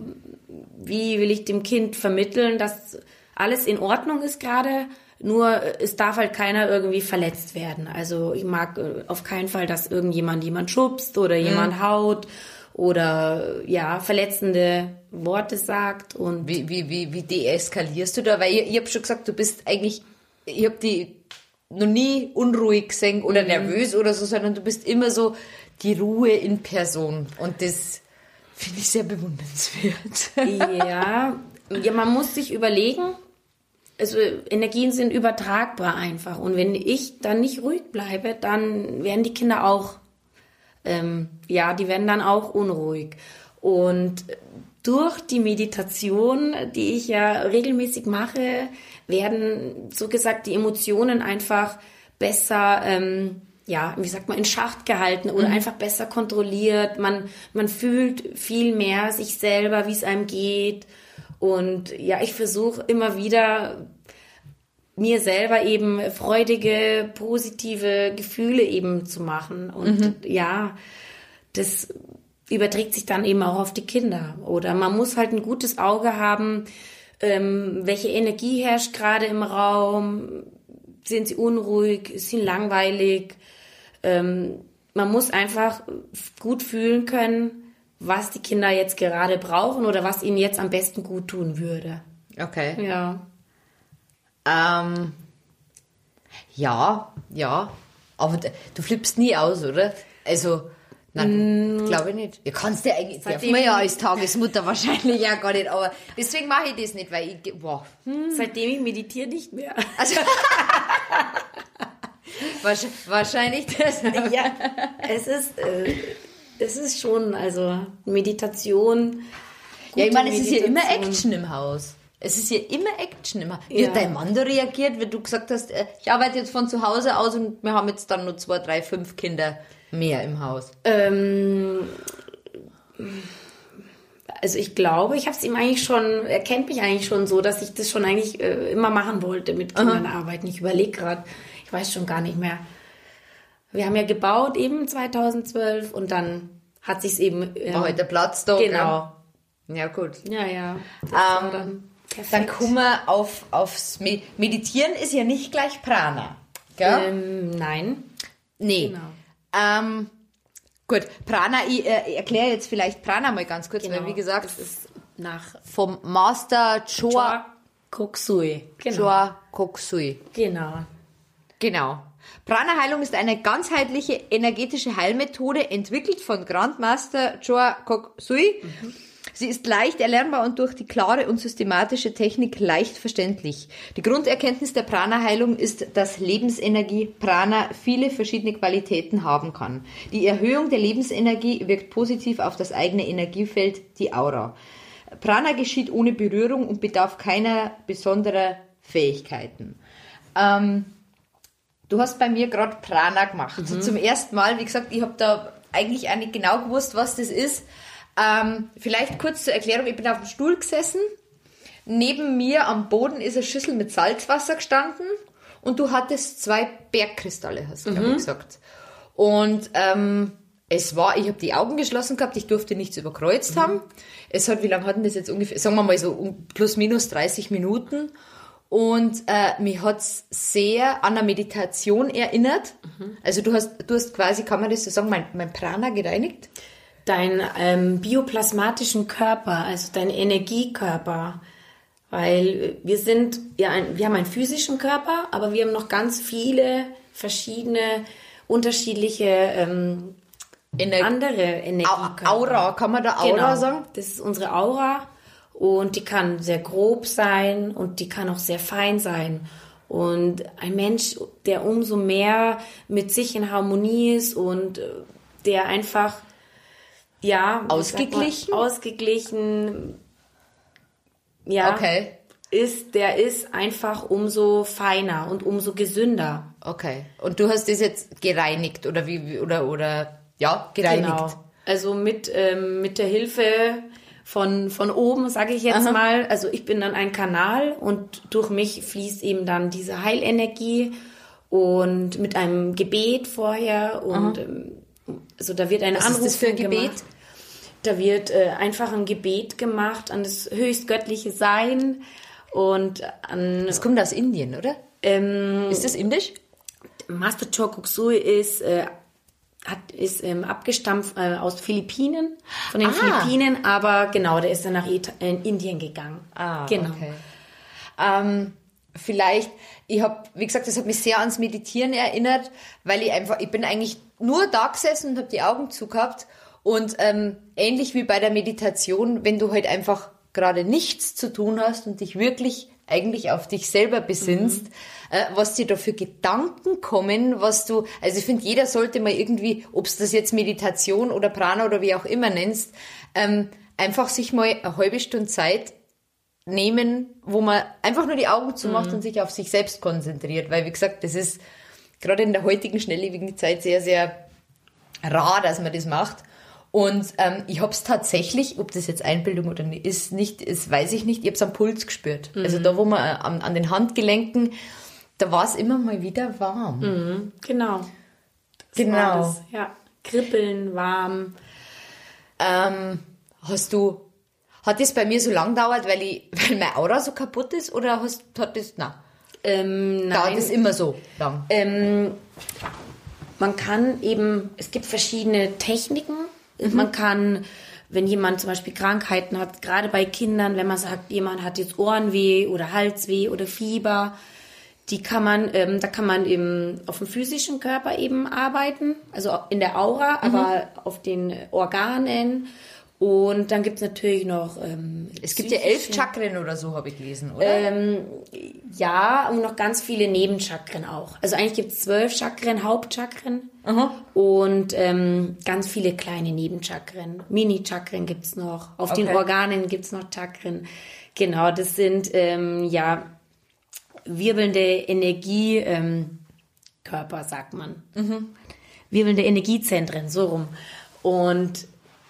wie will ich dem Kind vermitteln, dass alles in Ordnung ist gerade, nur es darf halt keiner irgendwie verletzt werden. Also ich mag äh, auf keinen Fall, dass irgendjemand jemand schubst oder jemand mhm. haut oder ja verletzende Worte sagt und wie wie wie wie deeskalierst du da? Weil ich, ich habe schon gesagt, du bist eigentlich ich habe die noch nie unruhig gesehen oder mhm. nervös oder so, sondern du bist immer so die Ruhe in Person. Und das finde ich sehr bewundernswert. Ja, ja, man muss sich überlegen, also Energien sind übertragbar einfach. Und wenn ich dann nicht ruhig bleibe, dann werden die Kinder auch, ähm, ja, die werden dann auch unruhig. Und durch die Meditation, die ich ja regelmäßig mache, werden, so gesagt, die Emotionen einfach besser, ähm, ja, wie sagt man, in Schacht gehalten oder mhm. einfach besser kontrolliert. Man, man fühlt viel mehr sich selber, wie es einem geht. Und ja, ich versuche immer wieder mir selber eben freudige, positive Gefühle eben zu machen. Und mhm. ja, das überträgt sich dann eben auch auf die Kinder. Oder man muss halt ein gutes Auge haben, ähm, welche Energie herrscht gerade im Raum, sind sie unruhig, ist sie langweilig. Ähm, man muss einfach gut fühlen können, was die Kinder jetzt gerade brauchen oder was ihnen jetzt am besten gut tun würde. Okay. Ja. Ähm, ja, ja. Aber du flippst nie aus, oder? Also, Nein, mm. glaube ich nicht. Ihr kannst ja eigentlich, darf man ja als Tagesmutter wahrscheinlich ja gar nicht, aber deswegen mache ich das nicht, weil ich, boah. Hm. Seitdem ich meditiere nicht mehr. Also, wahrscheinlich das. ja, es ist, äh, es ist schon, also Meditation. Ja, ich meine, es ist ja immer Action im Haus. Es ist ja immer Action immer. Wie ja. hat dein Mann da reagiert, wenn du gesagt hast, äh, ich arbeite jetzt von zu Hause aus und wir haben jetzt dann nur zwei, drei, fünf Kinder mehr im Haus? Ähm, also ich glaube, ich habe es ihm eigentlich schon, er kennt mich eigentlich schon so, dass ich das schon eigentlich äh, immer machen wollte mit Kindern Aha. arbeiten. Ich überlege gerade, ich weiß schon gar nicht mehr. Wir haben ja gebaut eben 2012 und dann hat sich's eben... Ähm, War heute der Platz da. Genau. Ja, gut. Ja, ja. Ähm, dann, dann kommen wir auf, aufs Meditieren ist ja nicht gleich Prana. Gell? Ähm, nein. Nee. Genau. Ähm, gut, Prana, ich äh, erkläre jetzt vielleicht Prana mal ganz kurz, genau. weil wie gesagt, es ist nach vom Master Choa Koksui. Genau. Choa Koksui. Genau. Genau. Prana-Heilung ist eine ganzheitliche energetische Heilmethode, entwickelt von Grandmaster Choa Koksui. Mhm Sie ist leicht erlernbar und durch die klare und systematische Technik leicht verständlich. Die Grunderkenntnis der Prana-Heilung ist, dass Lebensenergie Prana viele verschiedene Qualitäten haben kann. Die Erhöhung der Lebensenergie wirkt positiv auf das eigene Energiefeld, die Aura. Prana geschieht ohne Berührung und bedarf keiner besonderer Fähigkeiten. Ähm, du hast bei mir gerade Prana gemacht. Mhm. Zum ersten Mal, wie gesagt, ich habe da eigentlich auch nicht genau gewusst, was das ist. Ähm, vielleicht kurz zur Erklärung, ich bin auf dem Stuhl gesessen. Neben mir am Boden ist eine Schüssel mit Salzwasser gestanden und du hattest zwei Bergkristalle, hast du mhm. gesagt. Und ähm, es war, ich habe die Augen geschlossen gehabt, ich durfte nichts überkreuzt mhm. haben. Es hat, wie lange hatten das jetzt ungefähr? Sagen wir mal so plus minus 30 Minuten. Und äh, mich hat's sehr an eine Meditation erinnert. Mhm. Also du hast, du hast quasi, kann man das so sagen, mein, mein Prana gereinigt? Deinen ähm, bioplasmatischen Körper, also deinen Energiekörper. Weil wir sind, ja, ein, wir haben einen physischen Körper, aber wir haben noch ganz viele verschiedene, unterschiedliche ähm, Ener andere Energiekörper. Aura, kann man da Aura genau. sagen? Das ist unsere Aura und die kann sehr grob sein und die kann auch sehr fein sein. Und ein Mensch, der umso mehr mit sich in Harmonie ist und äh, der einfach, ja, sagt man, Ausgeglichen? ausgeglichen, ja, Okay. ist, der ist einfach umso feiner und umso gesünder. Okay. Und du hast das jetzt gereinigt oder wie, oder, oder, ja, gereinigt. Genau. Also mit, ähm, mit der Hilfe von, von oben, sage ich jetzt Aha. mal. Also ich bin dann ein Kanal und durch mich fließt eben dann diese Heilenergie und mit einem Gebet vorher und ähm, also da wird ein Was Anruf ist das für ein Gebet? Gemacht. Da wird äh, einfach ein Gebet gemacht an das höchstgöttliche Sein und an Das kommt aus Indien, oder? ähm, Ist das indisch? Master Chokuksui ist, äh, hat, ist ähm, abgestammt äh, aus Philippinen, von den Ah. Philippinen, aber genau, der ist dann nach Ita in Indien gegangen. genau. Ah, okay. Ähm, vielleicht, ich habe, wie gesagt, das hat mich sehr ans Meditieren erinnert, weil ich einfach, ich bin eigentlich nur da gesessen und habe die Augen zugehabt und ähm, ähnlich wie bei der Meditation, wenn du halt einfach gerade nichts zu tun hast und dich wirklich eigentlich auf dich selber besinnst, äh, was dir da für Gedanken kommen, was du, also ich finde, jeder sollte mal irgendwie, ob es das jetzt Meditation oder Prana oder wie auch immer nennst, ähm, einfach sich mal eine halbe Stunde Zeit nehmen, wo man einfach nur die Augen zumacht und sich auf sich selbst konzentriert. Weil, wie gesagt, das ist gerade in der heutigen schnelllebigen Zeit sehr, sehr rar, dass man das macht. Und ähm, ich habe es tatsächlich, ob das jetzt Einbildung oder nicht ist, nicht, ist, weiß ich nicht, ich habe es am Puls gespürt. Also da, wo man äh, an, an den Handgelenken, da war es immer mal wieder warm. Genau. Das Genau. das, ja. Kribbeln, warm. Ähm, hast du, hat das bei mir so lang gedauert, weil, ich, weil meine Aura so kaputt ist oder hast, hat das, na, Ähm, dauert nein, das immer so lang? ähm, man kann eben, es gibt verschiedene Techniken. Man kann, wenn jemand zum Beispiel Krankheiten hat, gerade bei Kindern, wenn man sagt, jemand hat jetzt Ohrenweh oder Halsweh oder Fieber, die kann man, ähm, da kann man eben auf dem physischen Körper eben arbeiten, also in der Aura, aber auf den Organen. Und dann gibt's natürlich noch ähm, Es gibt ja elf Chakren oder so, habe ich gelesen, oder? ähm, ja, und noch ganz viele Nebenchakren auch. Also eigentlich gibt es zwölf Chakren, Hauptchakren und ähm, ganz viele kleine Nebenchakren. Mini-Chakren gibt's noch. Auf den Okay. Organen gibt's noch Chakren. Genau, das sind ähm, ja wirbelnde Energie, ähm, sagt man. Wirbelnde Energiezentren, so rum. Und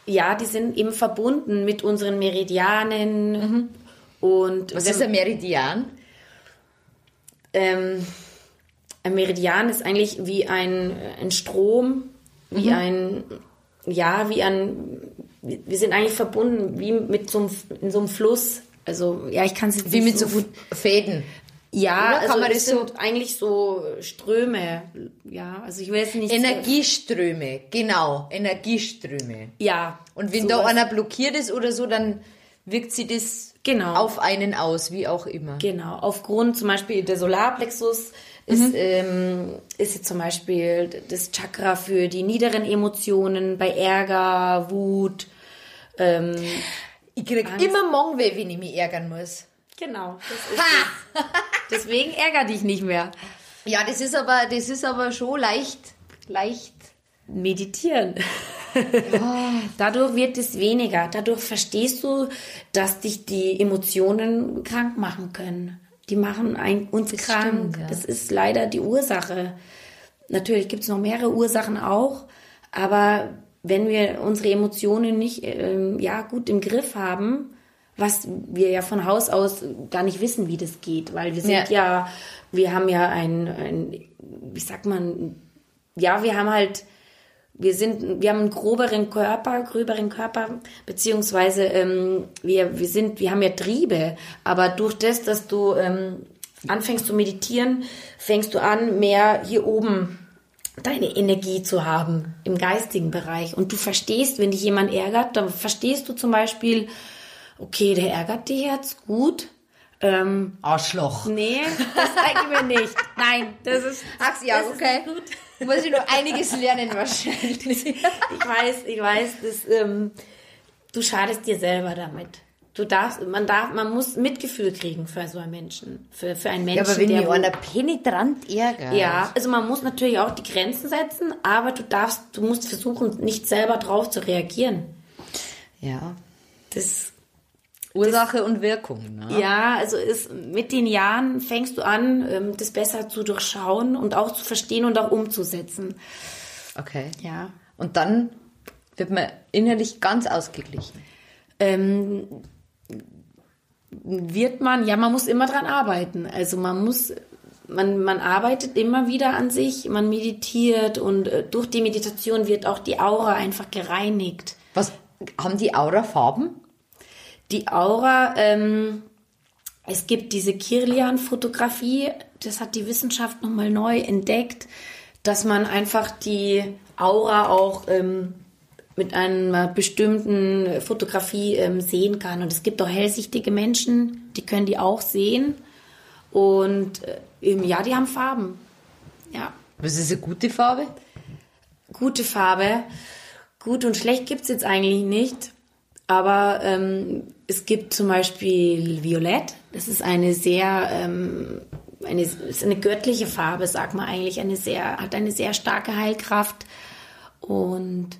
ja, die sind eben verbunden mit unseren Meridianen. Und Was wenn- ist ein Meridian? ähm, ein Meridian ist eigentlich wie ein, ein Strom, wie ein, ja, wie ein, wir sind eigentlich verbunden wie mit so einem, in so einem Fluss. Also, ja, ich kann es jetzt Wie nicht mit so gut. Fäden. Ja, Oder also kann man es das so- sind eigentlich so Ströme. Ja, also ich jetzt nicht. Energieströme, genau, Energieströme. Ja. Und wenn da sowas. einer blockiert ist oder so, dann wirkt sie das Genau. auf einen aus, wie auch immer. Genau, aufgrund zum Beispiel der Solarplexus ist, ähm, ist jetzt zum Beispiel das Chakra für die niederen Emotionen bei Ärger, Wut. Ähm, Ich krieg immer Mongweh, wenn ich mich ärgern muss. Genau, das ist es. Deswegen ärger dich nicht mehr. Ja, das ist aber, das ist aber schon leicht, leicht. Meditieren. Dadurch wird es weniger. Dadurch verstehst du, dass dich die Emotionen krank machen können. Die machen ein, uns krank. stimmt, ja. Das ist leider die Ursache. Natürlich gibt es noch mehrere Ursachen auch, aber wenn wir unsere Emotionen nicht ähm, ja, gut im Griff haben, was wir ja von Haus aus gar nicht wissen, wie das geht, weil wir sind Ja. ja, wir haben ja ein, ein wie sagt man, ja, wir haben halt, wir sind, wir haben einen groberen Körper, gröberen Körper, beziehungsweise ähm, wir, wir sind, wir haben ja Triebe, aber durch das, dass du ähm, anfängst zu meditieren, fängst du an, mehr hier oben deine Energie zu haben im geistigen Bereich. Und du verstehst, wenn dich jemand ärgert, dann verstehst du zum Beispiel, okay, der ärgert dich jetzt, gut. Ähm, Arschloch. nee, das zeigen wir nicht. Nein, das ist. Ach ja, das ist okay. nicht gut. Muss ich noch einiges lernen wahrscheinlich. Ich weiß, ich weiß, das, ähm, du schadest dir selber damit. Du darfst, man darf, man muss Mitgefühl kriegen für so einen Menschen, für, für einen Menschen, Ja, aber wenn der einer penetrant ärgert. ja, also man muss natürlich auch die Grenzen setzen, aber du darfst, du musst versuchen, nicht selber drauf zu reagieren. Ja. Das, Ursache und Wirkung, ne? ja, also ist, mit den Jahren fängst du an, ähm, das besser zu durchschauen und auch zu verstehen und auch umzusetzen. Okay. Ja. Und dann wird man innerlich ganz ausgeglichen. Ähm, wird man, ja, man muss immer dran arbeiten. Also man muss, man, man arbeitet immer wieder an sich, man meditiert und äh, durch die Meditation wird auch die Aura einfach gereinigt. Was haben die Aura-Farben? Die Aura, ähm, es gibt diese Kirlian-Fotografie, das hat die Wissenschaft nochmal neu entdeckt, dass man einfach die Aura auch ähm, mit einer bestimmten Fotografie ähm, sehen kann. Und es gibt auch hellsichtige Menschen, die können die auch sehen. Und äh, eben, ja, die haben Farben. Ja, Was ist eine gute Farbe? gute Farbe. Gut und schlecht gibt's jetzt eigentlich nicht. Aber ähm, es gibt zum Beispiel Violett. Das ist eine sehr, ähm, eine, ist eine göttliche Farbe, sagt man eigentlich. Eine sehr, hat eine sehr starke Heilkraft. Und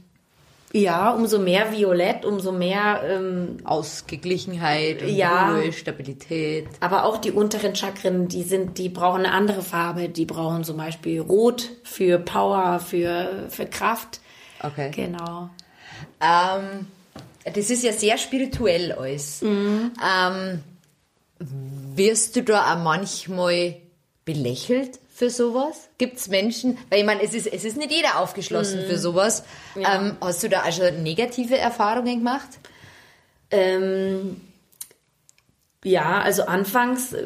ja, umso mehr Violett, umso mehr, ähm, Ausgeglichenheit, und Ja. Ruhe, Stabilität. aber auch die unteren Chakren, die sind, die brauchen eine andere Farbe. Die brauchen zum Beispiel Rot für Power, für, für Kraft. Okay. Genau. Ähm, das ist ja sehr spirituell alles. Mhm. Ähm, wirst du da auch manchmal belächelt für sowas? Gibt es Menschen, weil ich meine, es ist, es ist nicht jeder aufgeschlossen Mhm. für sowas. Ähm, hast du da auch schon negative Erfahrungen gemacht? Ähm, ja, also anfangs äh,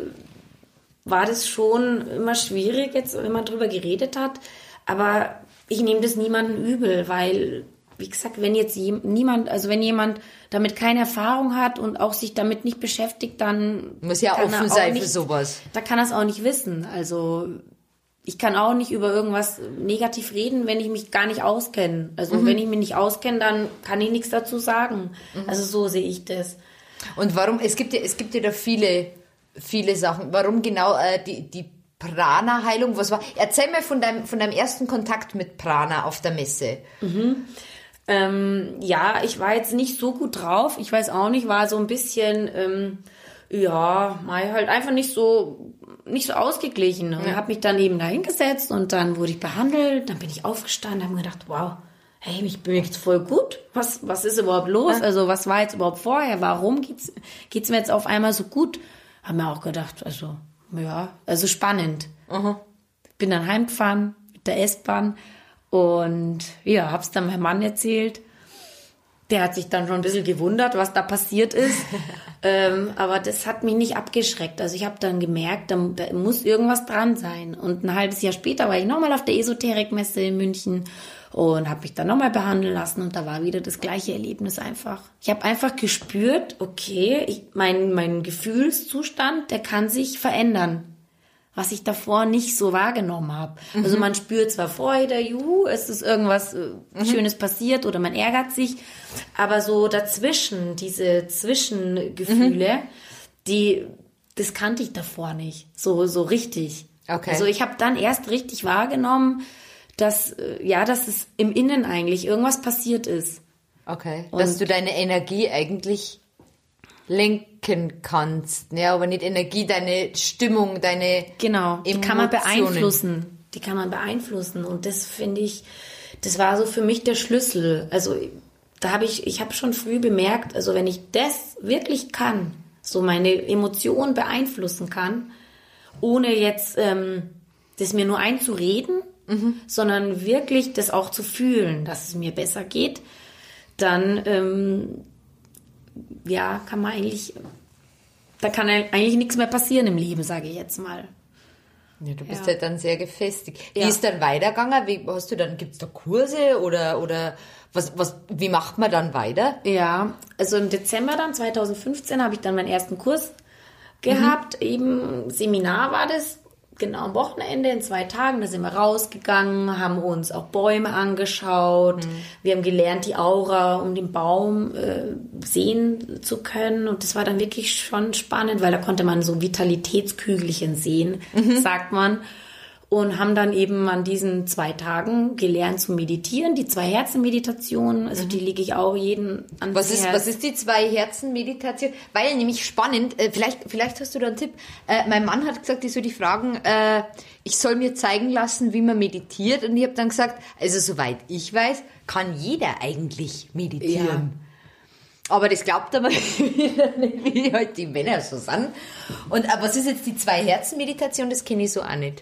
war das schon immer schwierig, jetzt, wenn man drüber geredet hat. Aber ich nehme das niemandem übel, weil, wie gesagt, wenn jetzt niemand, also wenn jemand damit keine Erfahrung hat und auch sich damit nicht beschäftigt, dann Muss ja offen auch sein nicht, für sowas. Da kann er es auch nicht wissen. Also ich kann auch nicht über irgendwas negativ reden, wenn ich mich gar nicht auskenne. Also Mhm. wenn ich mich nicht auskenne, dann kann ich nichts dazu sagen. Also so sehe ich das. Und warum, es gibt ja, es gibt ja da viele, viele Sachen. Warum genau äh, die, die Prana-Heilung, was war? Erzähl mir von deinem, von deinem ersten Kontakt mit Prana auf der Messe. Ähm, ja, ich war jetzt nicht so gut drauf. Ich weiß auch nicht, war so ein bisschen, ähm, ja, mal halt einfach nicht so, nicht so ausgeglichen. Und habe mich dann eben da hingesetzt und dann wurde ich behandelt. Dann bin ich aufgestanden, habe mir gedacht, wow, hey, ich bin jetzt voll gut. Was, was ist überhaupt los? Also was war jetzt überhaupt vorher? Warum geht's, geht's mir jetzt auf einmal so gut? Haben mir auch gedacht, also, ja, also spannend. Bin dann heimgefahren mit der S-Bahn und ja, hab's dann meinem Mann erzählt. Der hat sich dann schon ein bisschen gewundert, was da passiert ist. ähm, aber das hat mich nicht abgeschreckt. Also ich habe dann gemerkt, da, da muss irgendwas dran sein. Und ein halbes Jahr später war ich nochmal auf der Esoterikmesse in München und habe mich dann nochmal behandeln lassen und da war wieder das gleiche Erlebnis einfach. Ich habe einfach gespürt, okay, ich, mein, mein Gefühlszustand, der kann sich verändern was ich davor nicht so wahrgenommen habe. Also man spürt zwar Freude, juhu, es ist irgendwas äh, Schönes passiert oder man ärgert sich, aber so dazwischen, diese Zwischengefühle, die, das kannte ich davor nicht, so, so richtig. Okay. Also ich habe dann erst richtig wahrgenommen, dass, äh, ja, dass es im Innen eigentlich irgendwas passiert ist. Okay. Dass du deine Energie eigentlich lenken kannst. Ja, aber nicht Energie, deine Stimmung, deine Genau, die kann man beeinflussen. Die kann man beeinflussen. Und das finde ich, das war so für mich der Schlüssel. Also da habe ich, ich habe schon früh bemerkt, also wenn ich das wirklich kann, so meine Emotionen beeinflussen kann, ohne jetzt ähm, das mir nur einzureden, sondern wirklich das auch zu fühlen, dass es mir besser geht, dann ähm, ja, kann man eigentlich, da kann eigentlich nichts mehr passieren im Leben, sage ich jetzt mal. Ja, du bist Ja. halt dann sehr gefestigt. Wie Ja. ist dann weitergegangen? Wie hast du dann, gibt's da Kurse oder, oder was, was, wie macht man dann weiter? Ja, also im Dezember dann 2015 habe ich dann meinen ersten Kurs gehabt. Eben Seminar war das, genau am Wochenende in zwei Tagen. Da sind wir rausgegangen, haben uns auch Bäume angeschaut. Wir haben gelernt, die Aura um den Baum äh, sehen zu können. Und das war dann wirklich schon spannend, weil da konnte man so Vitalitätskügelchen sehen, sagt man. Und haben dann eben an diesen zwei Tagen gelernt zu meditieren, die zwei Herzen-Meditation, also die lege ich auch jeden ans Was ist, Herz. was ist die zwei Herzen Meditation? Weil nämlich spannend, äh, vielleicht, vielleicht hast du da einen Tipp. Äh, mein Mann hat gesagt, ich soll die fragen, äh, ich soll mir zeigen lassen, wie man meditiert. Und ich habe dann gesagt, also soweit ich weiß, kann jeder eigentlich meditieren. Aber das glaubt aber wie halt die Männer so sind. Und äh, was ist jetzt die zwei Herzen Meditation? Das kenne ich so auch nicht.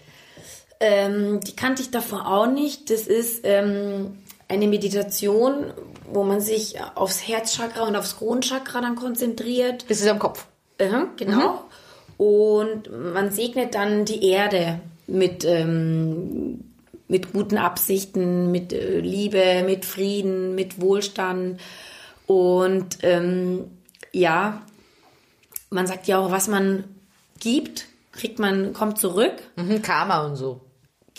Ähm, die kannte ich davor auch nicht. Das ist ähm, eine Meditation, wo man sich aufs Herzchakra und aufs Kronchakra dann konzentriert. Das ist am Kopf. Aha, genau. Und man segnet dann die Erde mit, ähm, mit guten Absichten, mit äh, Liebe, mit Frieden, mit Wohlstand. Und ähm, ja, man sagt ja auch, was man gibt, kriegt man, kommt zurück. Mhm, Karma und so.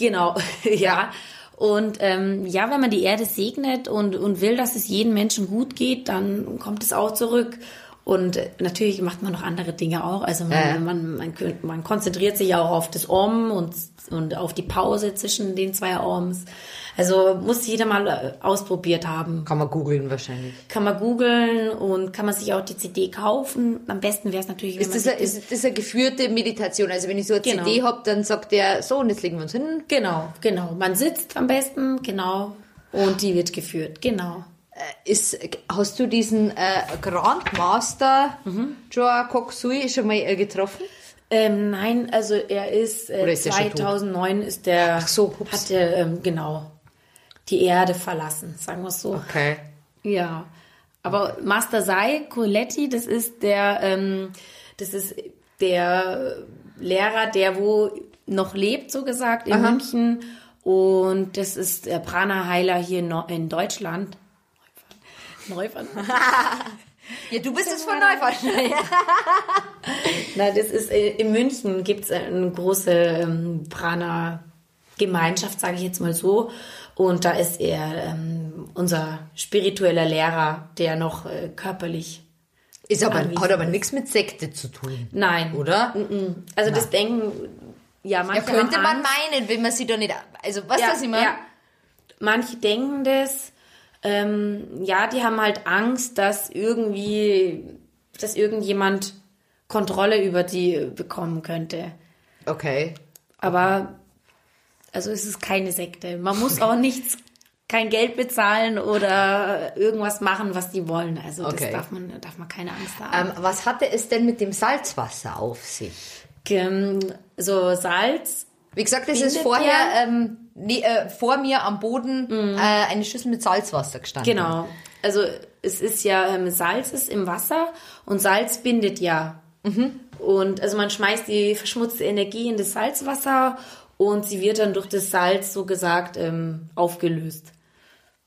Genau, ja. Und ähm, ja, wenn man die Erde segnet und, und will, dass es jedem Menschen gut geht, dann kommt es auch zurück. Und äh, natürlich macht man noch andere Dinge auch. Also man, Ja. man, man, man konzentriert sich auch auf das Om und, und auf die Pause zwischen den zwei Oms. Also muss jeder mal äh, ausprobiert haben. Kann man googeln wahrscheinlich. Kann man googeln und kann man sich auch die CD kaufen. Am besten wäre es natürlich, wenn Ist man das, eine, ist das eine geführte Meditation? Also wenn ich so eine Genau. CD hab, dann sagt der, so, und jetzt legen wir uns hin. Genau, genau. Man sitzt am besten, genau. Und die wird geführt, genau. Ist, hast du diesen äh, Grandmaster Mhm. Joa Koksui schon mal äh, getroffen? Ähm, nein, also er ist, äh, ist er schon tot? 2009 ist der, Ach so, hat er, ähm, genau, die Erde verlassen, sagen wir es so. Okay. Ja, aber Master Sai Coletti, das ist der, ähm, das ist der Lehrer, der wo noch lebt, so gesagt, in München. Und das ist der Prana-Heiler hier in Deutschland. Neufern. Ja, du bist jetzt von Neufahrt. Na, das ist äh, in München gibt es eine große ähm, Prana-Gemeinschaft, sage ich jetzt mal so. Und da ist er ähm, unser spiritueller Lehrer, der noch äh, körperlich. Ist aber, hat aber nichts mit Sekte zu tun. Nein. Oder? Also das denken, ja, Ja, manche könnte haben man meinen, wenn man sie doch nicht. Also, was ja, das immer? ja. Manche denken das. Ähm, ja, die haben halt Angst, dass irgendwie, dass irgendjemand Kontrolle über die bekommen könnte. Okay. Aber also es ist keine Sekte. Man muss auch nichts, kein Geld bezahlen oder irgendwas machen, was die wollen. Also Okay. das darf man, darf man keine Angst haben. Ähm, was hatte es denn mit dem Salzwasser auf sich? Ähm, so Salz. Wie gesagt, es ist vorher ähm, nee, äh, vor mir am Boden äh, eine Schüssel mit Salzwasser gestanden. Genau. Also es ist ja ähm, Salz ist im Wasser und Salz bindet ja. Und also man schmeißt die verschmutzte Energie in das Salzwasser und sie wird dann durch das Salz so gesagt ähm, aufgelöst.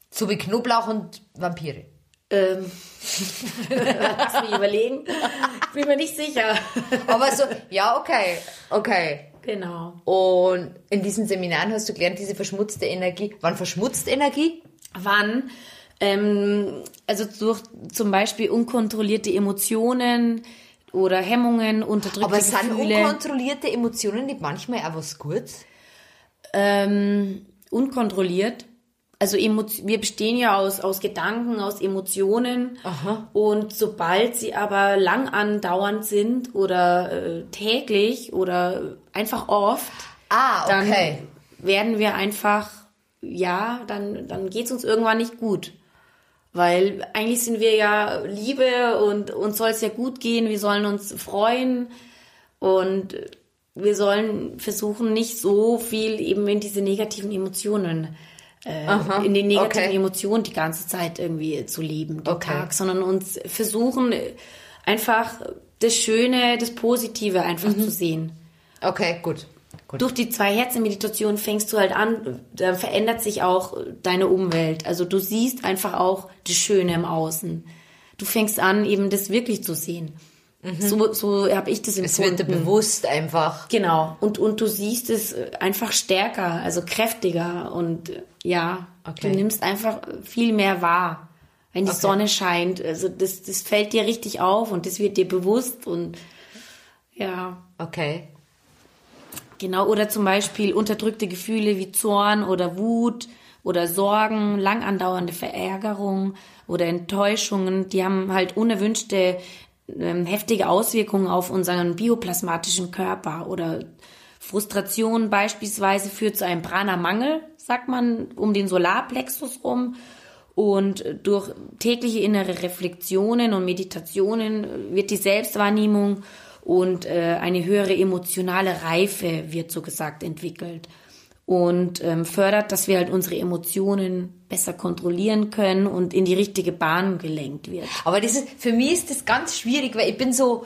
So wie Knoblauch und Vampire. Ähm, lass mich überlegen. Bin mir nicht sicher. Aber so, ja, okay, okay. Genau. Und in diesen Seminaren hast du gelernt, diese verschmutzte Energie. Wann verschmutzt Energie? Wann? Ähm, also durch zum Beispiel unkontrollierte Emotionen oder Hemmungen, unterdrückte Aber sind Gefühle. unkontrollierte Emotionen nicht manchmal auch was Gutes? ähm, unkontrolliert. Also wir bestehen ja aus, aus Gedanken, aus Emotionen. Aha. Und sobald sie aber lang andauernd sind oder äh, täglich oder einfach oft, Ah, dann okay. werden wir einfach, ja, dann, dann geht's uns irgendwann nicht gut. Weil eigentlich sind wir ja Liebe und uns soll es ja gut gehen, wir sollen uns freuen und wir sollen versuchen, nicht so viel eben in diese negativen Emotionen, äh, in den negativen okay. Emotionen die ganze Zeit irgendwie zu leben, den Okay. Tag, sondern uns versuchen, einfach das Schöne, das Positive einfach Mhm. zu sehen. Okay, gut. Gut. Durch die zwei Herzen-Meditation fängst du halt an, da verändert sich auch deine Umwelt. Also du siehst einfach auch das Schöne im Außen. Du fängst an, eben das wirklich zu sehen. So, so habe ich das Mhm. Es wird dir empfunden. bewusst einfach. Genau. Und, und du siehst es einfach stärker, also kräftiger und äh, ja, Okay. du nimmst einfach viel mehr wahr. Wenn die Okay. Sonne scheint, also das, das fällt dir richtig auf und das wird dir bewusst und ja, Okay. Genau. Oder zum Beispiel unterdrückte Gefühle wie Zorn oder Wut oder Sorgen, lang andauernde Verärgerung oder Enttäuschungen, die haben halt unerwünschte ähm, heftige Auswirkungen auf unseren bioplasmatischen Körper oder Frustration beispielsweise führt zu einem Prana-Mangel, sagt man, um den Solarplexus rum. Und durch tägliche innere Reflexionen und Meditationen wird die Selbstwahrnehmung und äh, eine höhere emotionale Reife, wird so gesagt, entwickelt. Und ähm, fördert, dass wir halt unsere Emotionen besser kontrollieren können und in die richtige Bahn gelenkt wird. Aber das ist, für mich ist das ganz schwierig, weil ich bin so,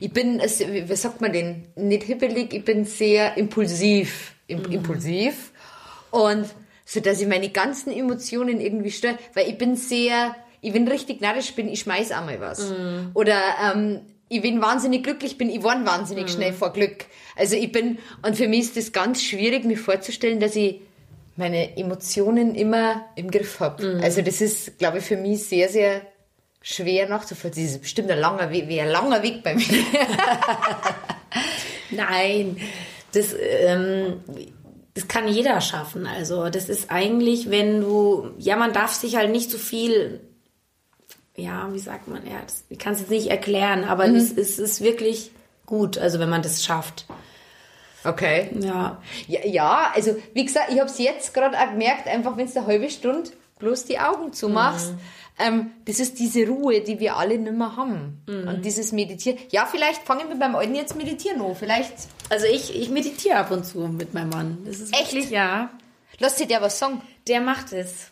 ich bin, wie sagt man denn, nicht hippelig, ich bin sehr impulsiv, im, impulsiv und so, dass ich meine ganzen Emotionen irgendwie steuere, weil ich bin sehr, ich bin richtig narrisch bin, ich schmeiß einmal was. Oder, ähm, ich bin wahnsinnig glücklich, bin ich war wahnsinnig schnell vor Glück. Also ich bin, und für mich ist das ganz schwierig, mir vorzustellen, dass ich meine Emotionen immer im Griff habe. Also das ist, glaube ich, für mich sehr, sehr schwer nachzuvollziehen. Das ist bestimmt ein langer Weg, wie ein langer Weg bei mir. Nein, das, ähm, das kann jeder schaffen. Also das ist eigentlich, wenn du, ja, man darf sich halt nicht so viel, ja, wie sagt man, ja, das, ich kann es jetzt nicht erklären, aber Mhm. es, es ist wirklich gut, also wenn man das schafft. Okay. Ja, Ja, ja also wie gesagt, ich habe es jetzt gerade auch gemerkt, einfach wenn du eine halbe Stunde bloß die Augen zumachst, ähm, das ist diese Ruhe, die wir alle nicht mehr haben. Und dieses Meditieren. Ja, vielleicht fange ich mit meinem Alten jetzt meditieren an. Vielleicht also ich, ich meditiere ab und zu mit meinem Mann. Das ist Echt? wirklich, ja. lass dir der was sagen. Der macht es.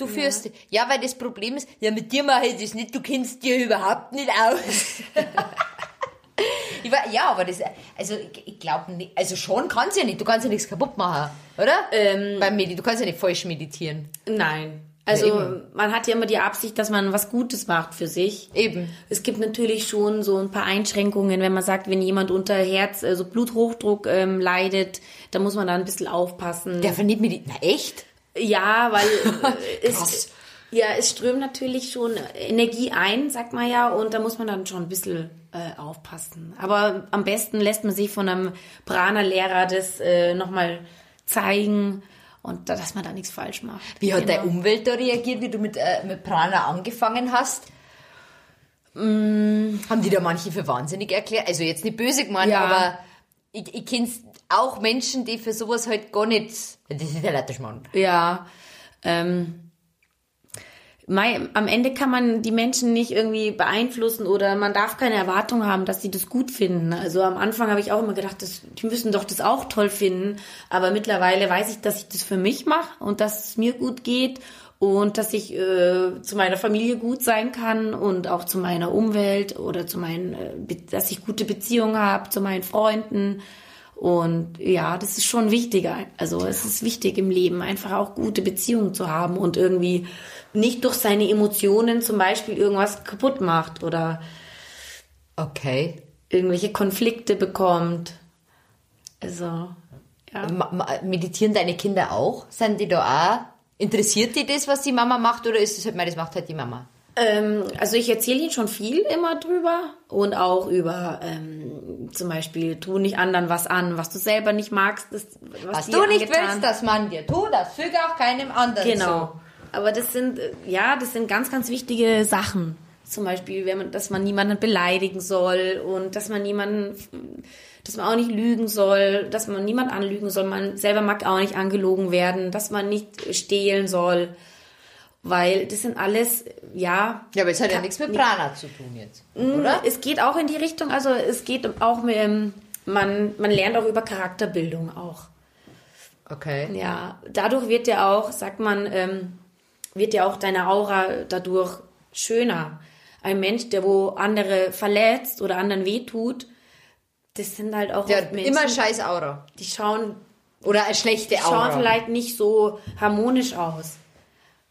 Du führst. Ja, weil das Problem ist, ja, mit dir mache ich das nicht, du kennst dir überhaupt nicht aus. ich war, ja, aber das, also ich, glaube nicht, also schon kannst du ja nicht, du kannst ja nichts kaputt machen, oder? Ähm, Beim Medi, du kannst ja nicht falsch meditieren. Nein. Also eben. man hat ja immer die Absicht, dass man was Gutes macht für sich. Eben. Es gibt natürlich schon so ein paar Einschränkungen, wenn man sagt, wenn jemand unter Herz, also Bluthochdruck ähm, leidet, da muss man da ein bisschen aufpassen. Der nicht meditieren. Na echt? Ja, weil äh, es, ja, es strömt natürlich schon Energie ein, sagt man ja, und da muss man dann schon ein bisschen äh, aufpassen. Aber am besten lässt man sich von einem Prana-Lehrer das äh, nochmal zeigen und da, dass man da nichts falsch macht. Wie hat Genau. deine Umwelt da reagiert, wie du mit, äh, mit Prana angefangen hast? Haben die da manche für wahnsinnig erklärt? Also jetzt nicht böse gemeint, Ja. aber ich, ich kenne auch Menschen, die für sowas halt gar nicht. Das ist der Latterschmann. Ja, ähm, mei, am Ende kann man die Menschen nicht irgendwie beeinflussen oder man darf keine Erwartung haben, dass sie das gut finden. Also am Anfang habe ich auch immer gedacht, das, die müssen doch das auch toll finden. Aber mittlerweile weiß ich, dass ich das für mich mache und dass es mir gut geht und dass ich äh, zu meiner Familie gut sein kann und auch zu meiner Umwelt oder zu meinen, äh, dass ich gute Beziehungen habe zu meinen Freunden. Und ja, das ist schon wichtiger. Also es ist wichtig im Leben, einfach auch gute Beziehungen zu haben und irgendwie nicht durch seine Emotionen zum Beispiel irgendwas kaputt macht oder Okay. irgendwelche Konflikte bekommt. Also, ja. Meditieren deine Kinder auch? Sind die da auch? Interessiert die das, was die Mama macht, oder ist es halt, mal, das macht halt die Mama? Ähm, also ich erzähle ihnen schon viel immer drüber und auch über ähm, zum Beispiel, tu nicht anderen was an, was du selber nicht magst. Das, was, Was du nicht angetan- willst, dass man dir tut, das füge auch keinem anderen Genau. Aber das sind, äh, ja, das sind ganz, ganz wichtige Sachen. Zum Beispiel, wenn man, dass man niemanden beleidigen soll und dass man niemanden, dass man auch nicht lügen soll, dass man niemand anlügen soll. Man selber mag auch nicht angelogen werden, dass man nicht stehlen soll. Weil das sind alles, ja. Ja, aber es hat ja nichts mit Prana zu tun jetzt, oder? Es geht auch in die Richtung, also es geht auch mit, ähm, man, man lernt auch über Charakterbildung auch. Okay. Ja, dadurch wird ja auch, sagt man, ähm, wird ja auch deine Aura dadurch schöner. Ein Mensch, der wo andere verletzt oder anderen wehtut, das sind halt auch hat Menschen, immer scheiß Aura. die schauen, Oder eine schlechte schauen Aura. vielleicht nicht so harmonisch aus.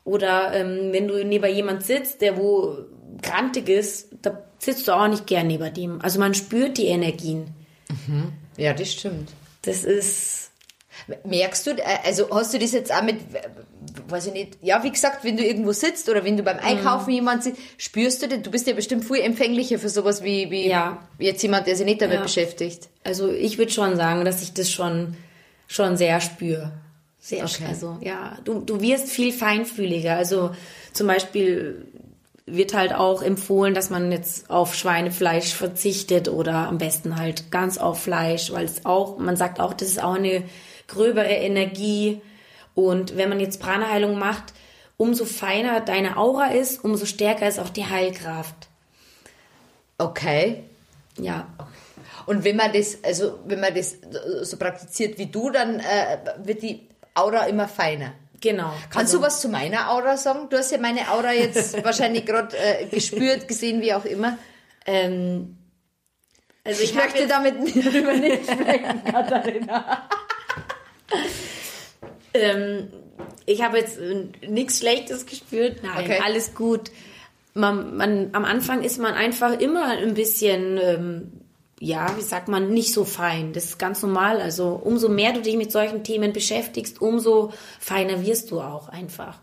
Oder ähm, wenn du neben jemand sitzt, der wo grantig ist, da sitzt du auch nicht gern neben dem. Also man spürt die Energien. Ja, das stimmt. Das ist Merkst du, äh, also hast du das jetzt auch mit, weiß ich nicht, ja, wie gesagt, wenn du irgendwo sitzt oder wenn du beim Mhm. Einkaufen jemand sitzt, spürst du das? Du bist ja bestimmt viel empfänglicher für sowas wie, wie Ja. jetzt jemand, der sich nicht damit Ja. beschäftigt. Also ich würde schon sagen, dass ich das schon, schon sehr spüre. Sehr, Okay. also ja, du, du wirst viel feinfühliger. Also zum Beispiel wird halt auch empfohlen, dass man jetzt auf Schweinefleisch verzichtet oder am besten halt ganz auf Fleisch, weil es auch, man sagt auch, das ist auch eine gröbere Energie. Und wenn man jetzt Prana-Heilung macht, umso feiner deine Aura ist, umso stärker ist auch die Heilkraft. Okay. Ja. Und wenn man das, also wenn man das so praktiziert wie du, dann äh, wird die Aura immer feiner. Genau. Kannst du was zu meiner Aura sagen? Du hast ja meine Aura jetzt wahrscheinlich gerade äh, gespürt, gesehen, wie auch immer. Ähm, also Ich, ich, möchte jetzt- damit darüber nicht sprechen, Katharina. Ähm, ich habe jetzt äh, nichts Schlechtes gespürt. Nein, Okay. alles gut. Man, man, am Anfang ist man einfach immer ein bisschen, ähm, ja, wie sagt man, nicht so fein. Das ist ganz normal. Also umso mehr du dich mit solchen Themen beschäftigst, umso feiner wirst du auch einfach.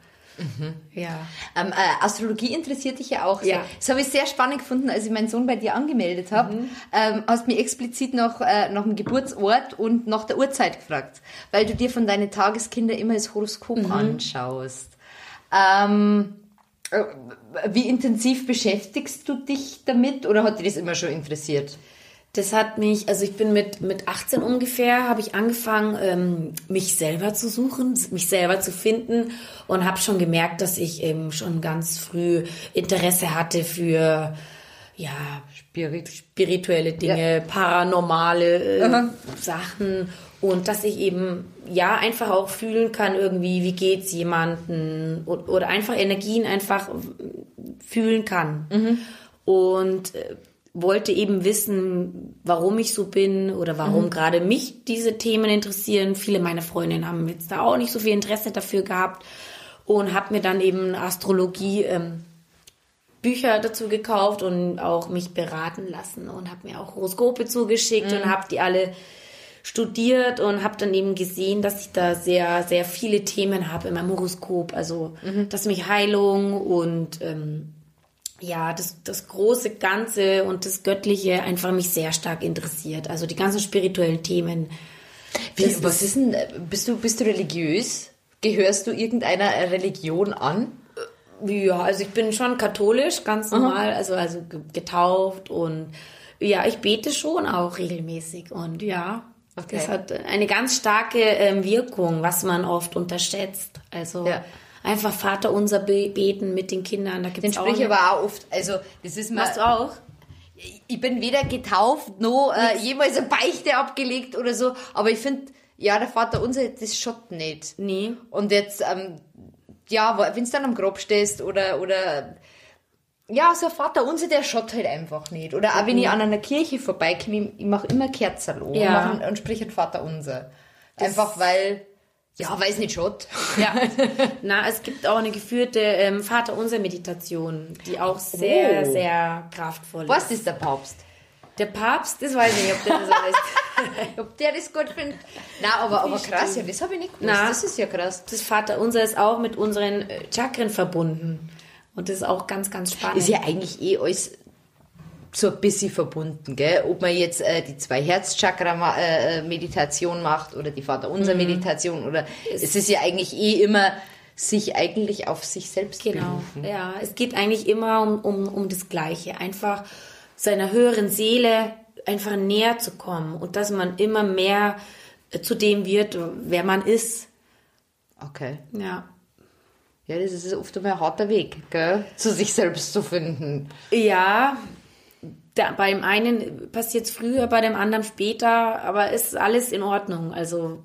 Ja. Ähm, äh, Astrologie interessiert dich ja auch. sehr. Ja. Das habe ich sehr spannend gefunden, als ich meinen Sohn bei dir angemeldet habe. Ähm, hast mir explizit nach, äh, nach dem Geburtsort und nach der Uhrzeit gefragt, weil du dir von deinen Tageskinder immer das Horoskop anschaust. Ähm, äh, wie intensiv beschäftigst du dich damit oder hat dich das immer schon interessiert? Das hat mich, also ich bin mit, mit 18 ungefähr, habe ich angefangen, ähm, mich selber zu suchen, mich selber zu finden und habe schon gemerkt, dass ich eben schon ganz früh Interesse hatte für, ja, Spirit. spirituelle Dinge, paranormale äh, Sachen und dass ich eben ja einfach auch fühlen kann irgendwie, wie geht's jemanden oder einfach Energien einfach fühlen kann. Und äh, wollte eben wissen, warum ich so bin oder warum gerade mich diese Themen interessieren. Viele meiner Freundinnen haben jetzt da auch nicht so viel Interesse dafür gehabt und habe mir dann eben Astrologie ähm, Bücher dazu gekauft und auch mich beraten lassen und habe mir auch Horoskope zugeschickt und habe die alle studiert und habe dann eben gesehen, dass ich da sehr, sehr viele Themen habe in meinem Horoskop. Also, dass mich Heilung und ähm, ja, das, das große Ganze und das Göttliche einfach mich sehr stark interessiert. Also die ganzen spirituellen Themen. Wie, was ist denn, äh, bist du, bist du religiös? Gehörst du irgendeiner Religion an? Ja, also ich bin schon katholisch, ganz normal, also, also ge- getauft und ja, ich bete schon auch regelmäßig und ja, Okay. das hat eine ganz starke ähm, Wirkung, was man oft unterschätzt. Also Ja. Einfach Vater unser be beten mit den Kindern, da Den gibt's auch sprich ich aber auch oft. Also, das ist mal. Machst du auch? Ich bin weder getauft, noch äh, jemals eine Beichte abgelegt oder so. Aber ich finde, ja, der Vater unser, das schaut nicht. Nee. Und jetzt, ähm, ja, wenn du dann am Grab stehst oder, oder, ja, so ein Vater unser, der schaut halt einfach nicht. Oder auch wenn ich an einer Kirche vorbeikomme, ich, mache immer Kerzen Ja. und, und sprich ein Vater unser. Einfach weil, ja, weil es nicht schaut. Ja, na, es gibt auch eine geführte ähm, Vater-Unser-Meditation, die auch sehr, Oh. sehr kraftvoll ist. Was ist der Papst? Der Papst, das weiß ich nicht, ob der das heißt. Ob der das gut findet? Nein, aber, aber krass, ja, das habe ich nicht gewusst. Na. Das ist ja krass. Das Vaterunser ist auch mit unseren äh, Chakren verbunden. Und das ist auch ganz, ganz spannend. Ist ja eigentlich eh alles so ein bisschen verbunden, gell? Ob man jetzt äh, die zwei Herzchakra-Meditation macht oder die Vaterunser-Meditation oder es ist ja eigentlich eh immer sich eigentlich auf sich selbst Genau, berufen. ja. Es geht eigentlich immer um, um, um das Gleiche. Einfach seiner höheren Seele einfach näher zu kommen und dass man immer mehr äh, zu dem wird, wer man ist. Okay. Ja. Ja, das ist oft ein harter Weg, gell? Zu sich selbst zu finden. Ja, da, beim einen passiert es früher, bei dem anderen später, aber es ist alles in Ordnung. Also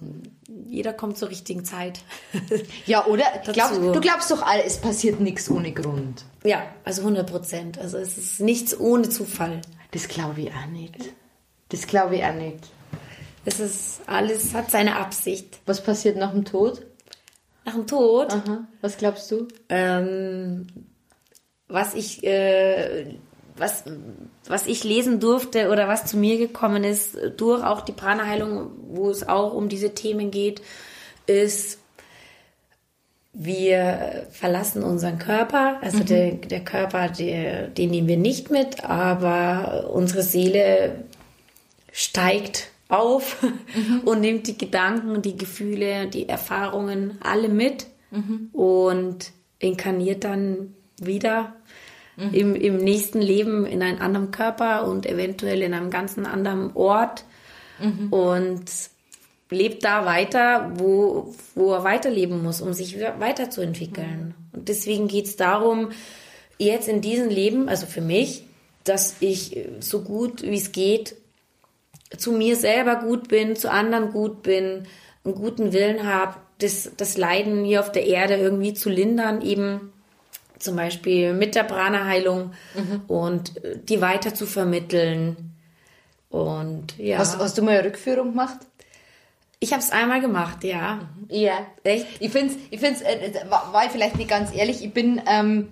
jeder kommt zur richtigen Zeit. Ja, oder? Glaubst, du glaubst doch es passiert nichts ohne Grund. ja, also 100 Prozent. Also es ist nichts ohne Zufall. Das glaube ich auch nicht. Das glaube ich auch nicht. Es ist alles hat seine Absicht. Was passiert nach dem Tod? Nach dem Tod, Aha. Was glaubst du? ähm, was ich äh, was, was ich lesen durfte oder was zu mir gekommen ist durch auch die Prana-Heilung, wo es auch um diese Themen geht, ist, wir verlassen unseren Körper, also der, der Körper, der, den nehmen wir nicht mit, aber unsere Seele steigt auf und nimmt die Gedanken, die Gefühle, die Erfahrungen alle mit und inkarniert dann wieder im, im nächsten Leben in einem anderen Körper und eventuell in einem ganzen anderen Ort. Und lebt da weiter, wo, wo er weiterleben muss, um sich weiterzuentwickeln. Und deswegen geht es darum, jetzt in diesem Leben, also für mich, dass ich so gut wie es geht zu mir selber gut bin, zu anderen gut bin, einen guten Willen habe, das, das Leiden hier auf der Erde irgendwie zu lindern, eben zum Beispiel mit der Prana-Heilung und äh, die weiter zu vermitteln. Und ja, Hast, hast du mal eine Rückführung gemacht? ich habe es einmal gemacht, ja. Ja. Echt? Ich finde ich find's, äh, äh, war, ich vielleicht nicht ganz ehrlich, ich bin, ähm,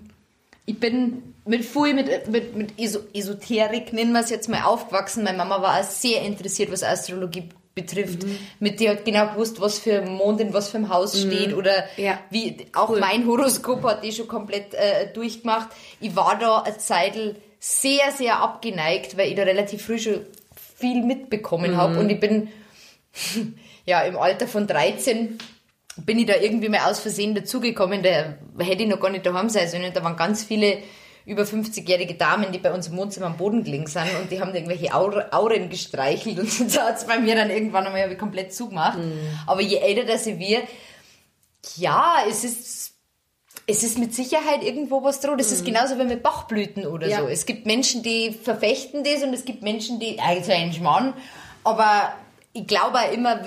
ich bin mit viel mit, mit, mit Eso Esoterik, nennen wir es jetzt mal, aufgewachsen. Meine Mama war sehr interessiert, was Astrologie betrifft. Mit der hat genau gewusst, was für Mond in was für einem Haus steht oder Ja. wie, auch Cool. mein Horoskop hat die schon komplett äh, durchgemacht. Ich war da eine Zeitl sehr, sehr abgeneigt, weil ich da relativ früh schon viel mitbekommen habe und ich bin ja, im Alter von 13 bin ich da irgendwie mal aus Versehen dazugekommen. Da hätte ich noch gar nicht daheim sein sollen. Da waren ganz viele über 50-jährige Damen, die bei uns im Wohnzimmer am Boden gelegen sind und die haben irgendwelche Aur Auren gestreichelt und so hat es bei mir dann irgendwann einmal komplett zugemacht. Aber je älter das ich wir, ja, es ist, es ist mit Sicherheit irgendwo was dran. Das ist genauso wie mit Bachblüten oder Ja. so. Es gibt Menschen, die verfechten das und es gibt Menschen, die, also ein Schmarrn, aber ich glaube auch immer,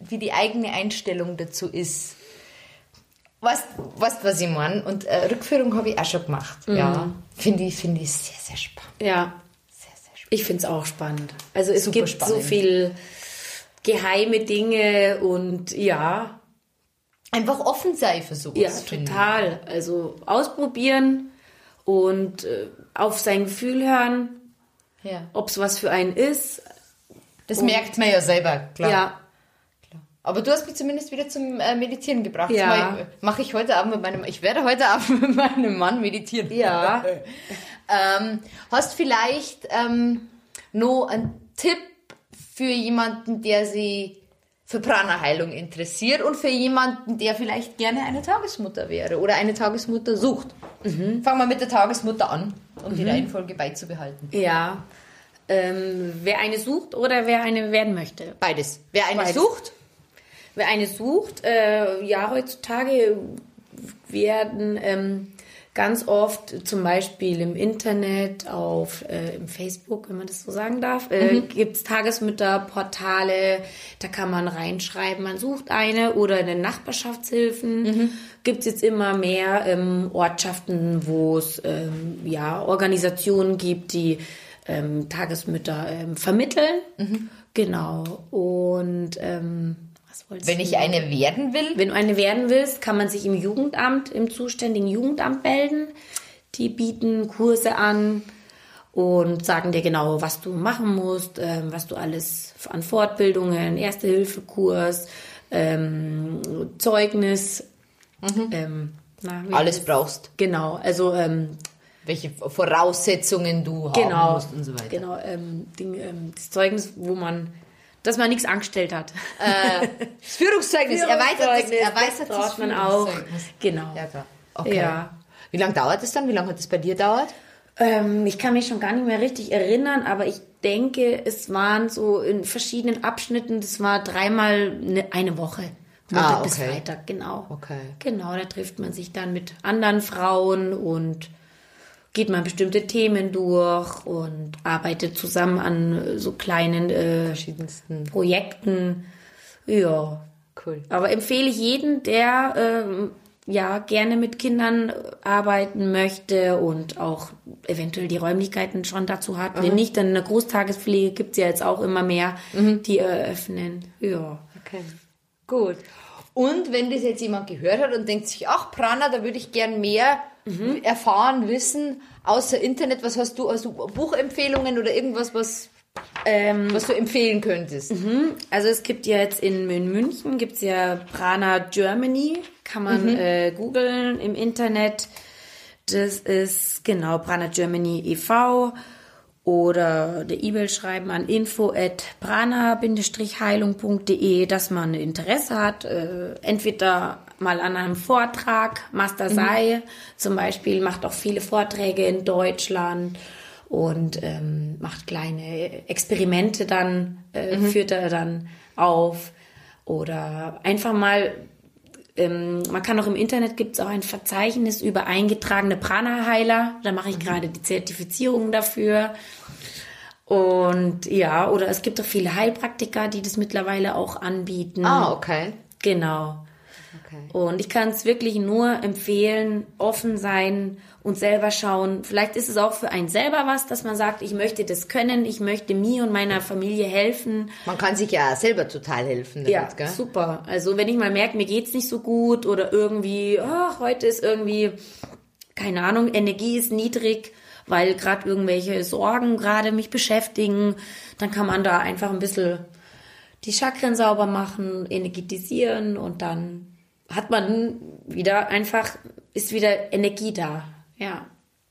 wie die eigene Einstellung dazu ist. Weißt weißt, was ich meine? Und äh, Rückführung habe ich auch schon gemacht. Ja. Finde ich, finde ich sehr, sehr spannend. Ja, Sehr, sehr spannend. ich finde es auch spannend. Also es Super gibt so spannend. viel geheime Dinge und ja, Einfach offen sein für sowas. ja, total. Also ausprobieren und äh, auf sein Gefühl hören, Ja. ob es was für einen ist. Das merkt man ja selber, klar. Ja, Aber du hast mich zumindest wieder zum äh, Meditieren gebracht. Ja. Mache ich heute Abend mit meinem, ich werde heute Abend mit meinem Mann meditieren. ja. Ähm, hast vielleicht ähm, noch einen Tipp für jemanden, der sich für Prana-Heilung interessiert und für jemanden, der vielleicht gerne eine Tagesmutter wäre oder eine Tagesmutter sucht? Mhm. Fangen wir mit der Tagesmutter an, um die Reihenfolge beizubehalten. Ja. Ähm, wer eine sucht oder wer eine werden möchte. Beides. Wer eine Beides. sucht, Wer eine sucht, äh, ja, heutzutage werden ähm, ganz oft zum Beispiel im Internet, auf äh, im Facebook, wenn man das so sagen darf, äh, gibt's Tagesmütterportale, da kann man reinschreiben, man sucht eine oder in den Nachbarschaftshilfen gibt's jetzt immer mehr ähm, Ortschaften, wo es ähm, ja, Organisationen gibt, die ähm, Tagesmütter ähm, vermitteln. Genau. Und ähm, was wolltest wenn du ich eine werden will, wenn du eine werden willst, kann man sich im Jugendamt, im zuständigen Jugendamt melden. Die bieten Kurse an und sagen dir genau, was du machen musst, ähm, was du alles an Fortbildungen, Erste-Hilfe-Kurs, ähm, Zeugnis, ähm, na, alles brauchst, Genau, also ähm, welche Voraussetzungen du haben genau, musst und so weiter. genau, ähm, Ding, ähm, das Zeugnis, wo man, dass man nichts angestellt hat. Das Führungszeugnis, erweitertes, erweitertes das braucht man auch. Genau. Ja, klar. Okay. Ja. Wie lange dauert es dann? Wie lange hat es bei dir dauert? Ähm, ich kann mich schon gar nicht mehr richtig erinnern, aber ich denke, es waren so in verschiedenen Abschnitten, das war dreimal eine, eine Woche. Montag Ah, bis okay. Freitag, genau. Okay. Genau, da trifft man sich dann mit anderen Frauen und geht man bestimmte Themen durch und arbeitet zusammen an äh, so kleinen äh, Verschiedensten. Projekten. Ja. Cool. Aber empfehle ich jeden, der ähm, ja gerne mit Kindern äh, arbeiten möchte und auch eventuell die Räumlichkeiten schon dazu hat. Wenn nicht, dann in der Großtagespflege gibt's ja jetzt auch immer mehr, die eröffnen. Ja. Okay. Gut. Und wenn das jetzt jemand gehört hat und denkt sich, ach Prana, da würde ich gern mehr erfahren, wissen, außer Internet, was hast du, also Buchempfehlungen oder irgendwas, was, was du empfehlen könntest? Also es gibt ja jetzt in, München gibt's ja Prana Germany, kann man äh, googeln im Internet. Das ist genau Prana Germany e.V. oder der E-Mail schreiben an info at prana-heilung.de, dass man Interesse hat, äh, entweder mal an einem Vortrag, Master Sai zum Beispiel macht auch viele Vorträge in Deutschland und ähm, macht kleine Experimente dann, äh, führt er dann auf. Oder einfach mal ähm, man kann auch im Internet gibt es auch ein Verzeichnis über eingetragene Prana-Heiler. Da mache ich gerade die Zertifizierung dafür. Und ja, oder es gibt auch viele Heilpraktiker, die das mittlerweile auch anbieten. Ah, okay. Genau. okay. Und ich kann es wirklich nur empfehlen, offen sein und selber schauen. Vielleicht ist es auch für einen selber was, dass man sagt, ich möchte das können, ich möchte mir und meiner Familie helfen. Man kann sich ja selber total helfen damit, Ja, gell? super. Also wenn ich mal merke, mir geht's nicht so gut oder irgendwie, oh, heute ist irgendwie, keine Ahnung, Energie ist niedrig, weil gerade irgendwelche Sorgen gerade mich beschäftigen, dann kann man da einfach ein bisschen die Chakren sauber machen, energetisieren und dann hat man wieder einfach, ist wieder Energie da. Ja,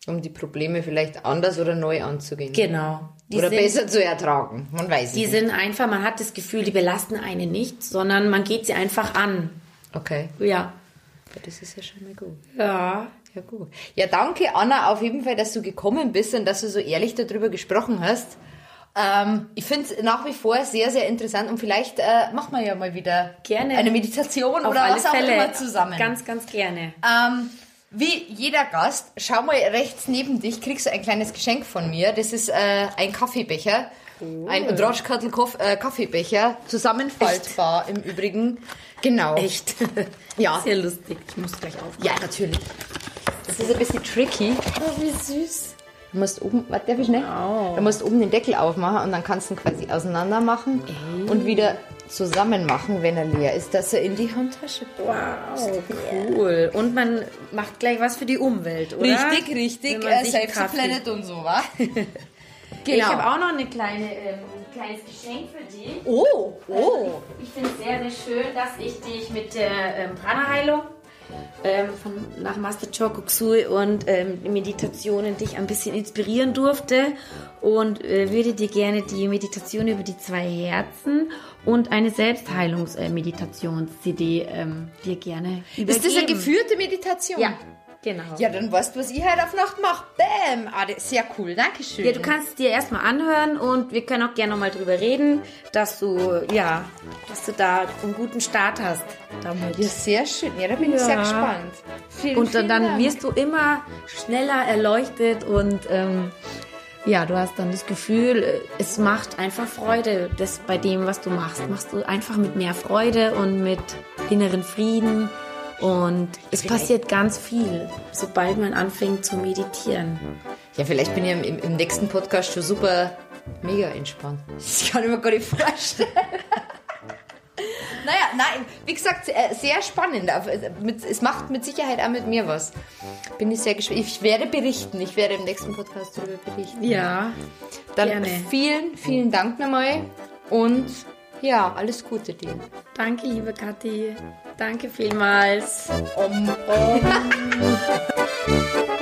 Um die Probleme vielleicht anders oder neu anzugehen. genau. Die oder sind- besser zu ertragen. Man weiß es Die nicht. sind einfach, man hat das Gefühl, die belasten einen nicht, sondern man geht sie einfach an. Okay. Ja. Das ist ja schon mal gut. Ja. Ja, gut. Ja, danke, Anna, auf jeden Fall, dass du gekommen bist und dass du so ehrlich darüber gesprochen hast. Ähm, ich finde es nach wie vor sehr, sehr interessant und vielleicht äh, machen wir ja mal wieder Gerne. eine Meditation Auf oder alle was auch Fälle. immer zusammen. Ganz, ganz gerne. Ähm, wie jeder Gast, schau mal rechts neben dich, kriegst du ein kleines Geschenk von mir. Das ist äh, ein Kaffeebecher. Ein Droschkattel äh, Kaffeebecher. Zusammenfaltbar im Übrigen. Genau. Echt? Ja. Sehr lustig. Ich muss gleich auf. Ja, natürlich. Das ist ein bisschen tricky. Oh, wie süß. Du musst oben, warte, darf ich schnell? Du musst oben den Deckel aufmachen und dann kannst du ihn quasi auseinander machen und wieder zusammen machen, wenn er leer ist, dass er in die Handtasche passt. Wow, cool. Und man macht gleich was für die Umwelt, oder? Richtig, richtig. Äh, Save the Planet und so, wa? Ich genau. habe auch noch eine kleine, ähm, ein kleines Geschenk für dich. oh, oh. Ich finde es sehr, sehr schön, dass ich dich mit der ähm, Prana-Heilung ähm, von, nach Master Choco Xui und ähm, Meditationen dich ein bisschen inspirieren durfte und äh, würde dir gerne die Meditation über die zwei Herzen und eine Selbstheilungs-Meditations-CD ähm, dir gerne übergeben. Ist das eine geführte Meditation? Ja, genau. Ja, dann weißt du, was ich heute auf Nacht mache. Bam! Ah, sehr cool. Dankeschön. Ja, du kannst es dir erstmal anhören und wir können auch gerne nochmal drüber reden, dass du, ja, dass du da einen guten Start hast damit. Ja, sehr schön. Ja, da bin ich Ja. sehr gespannt. Vielen, Und dann, vielen dann wirst du immer schneller erleuchtet und ähm, ja, du hast dann das Gefühl, es macht einfach Freude, das bei dem, was du machst. Machst du einfach mit mehr Freude und mit inneren Frieden. Und es Vielleicht- passiert ganz viel, sobald man anfängt zu meditieren. Ja, vielleicht bin ich im, im, im nächsten Podcast schon super mega entspannt. Das kann ich mir gar nicht vorstellen. Naja, nein, wie gesagt, äh, sehr spannend. Äh, Es macht mit Sicherheit auch mit mir was. Bin ich sehr gespannt. Ich werde berichten. Ich werde im nächsten Podcast darüber berichten. Ja, Dann gerne. vielen, vielen Dank nochmal und ja, alles Gute dir. danke, liebe Kathi. Danke vielmals. Om, om.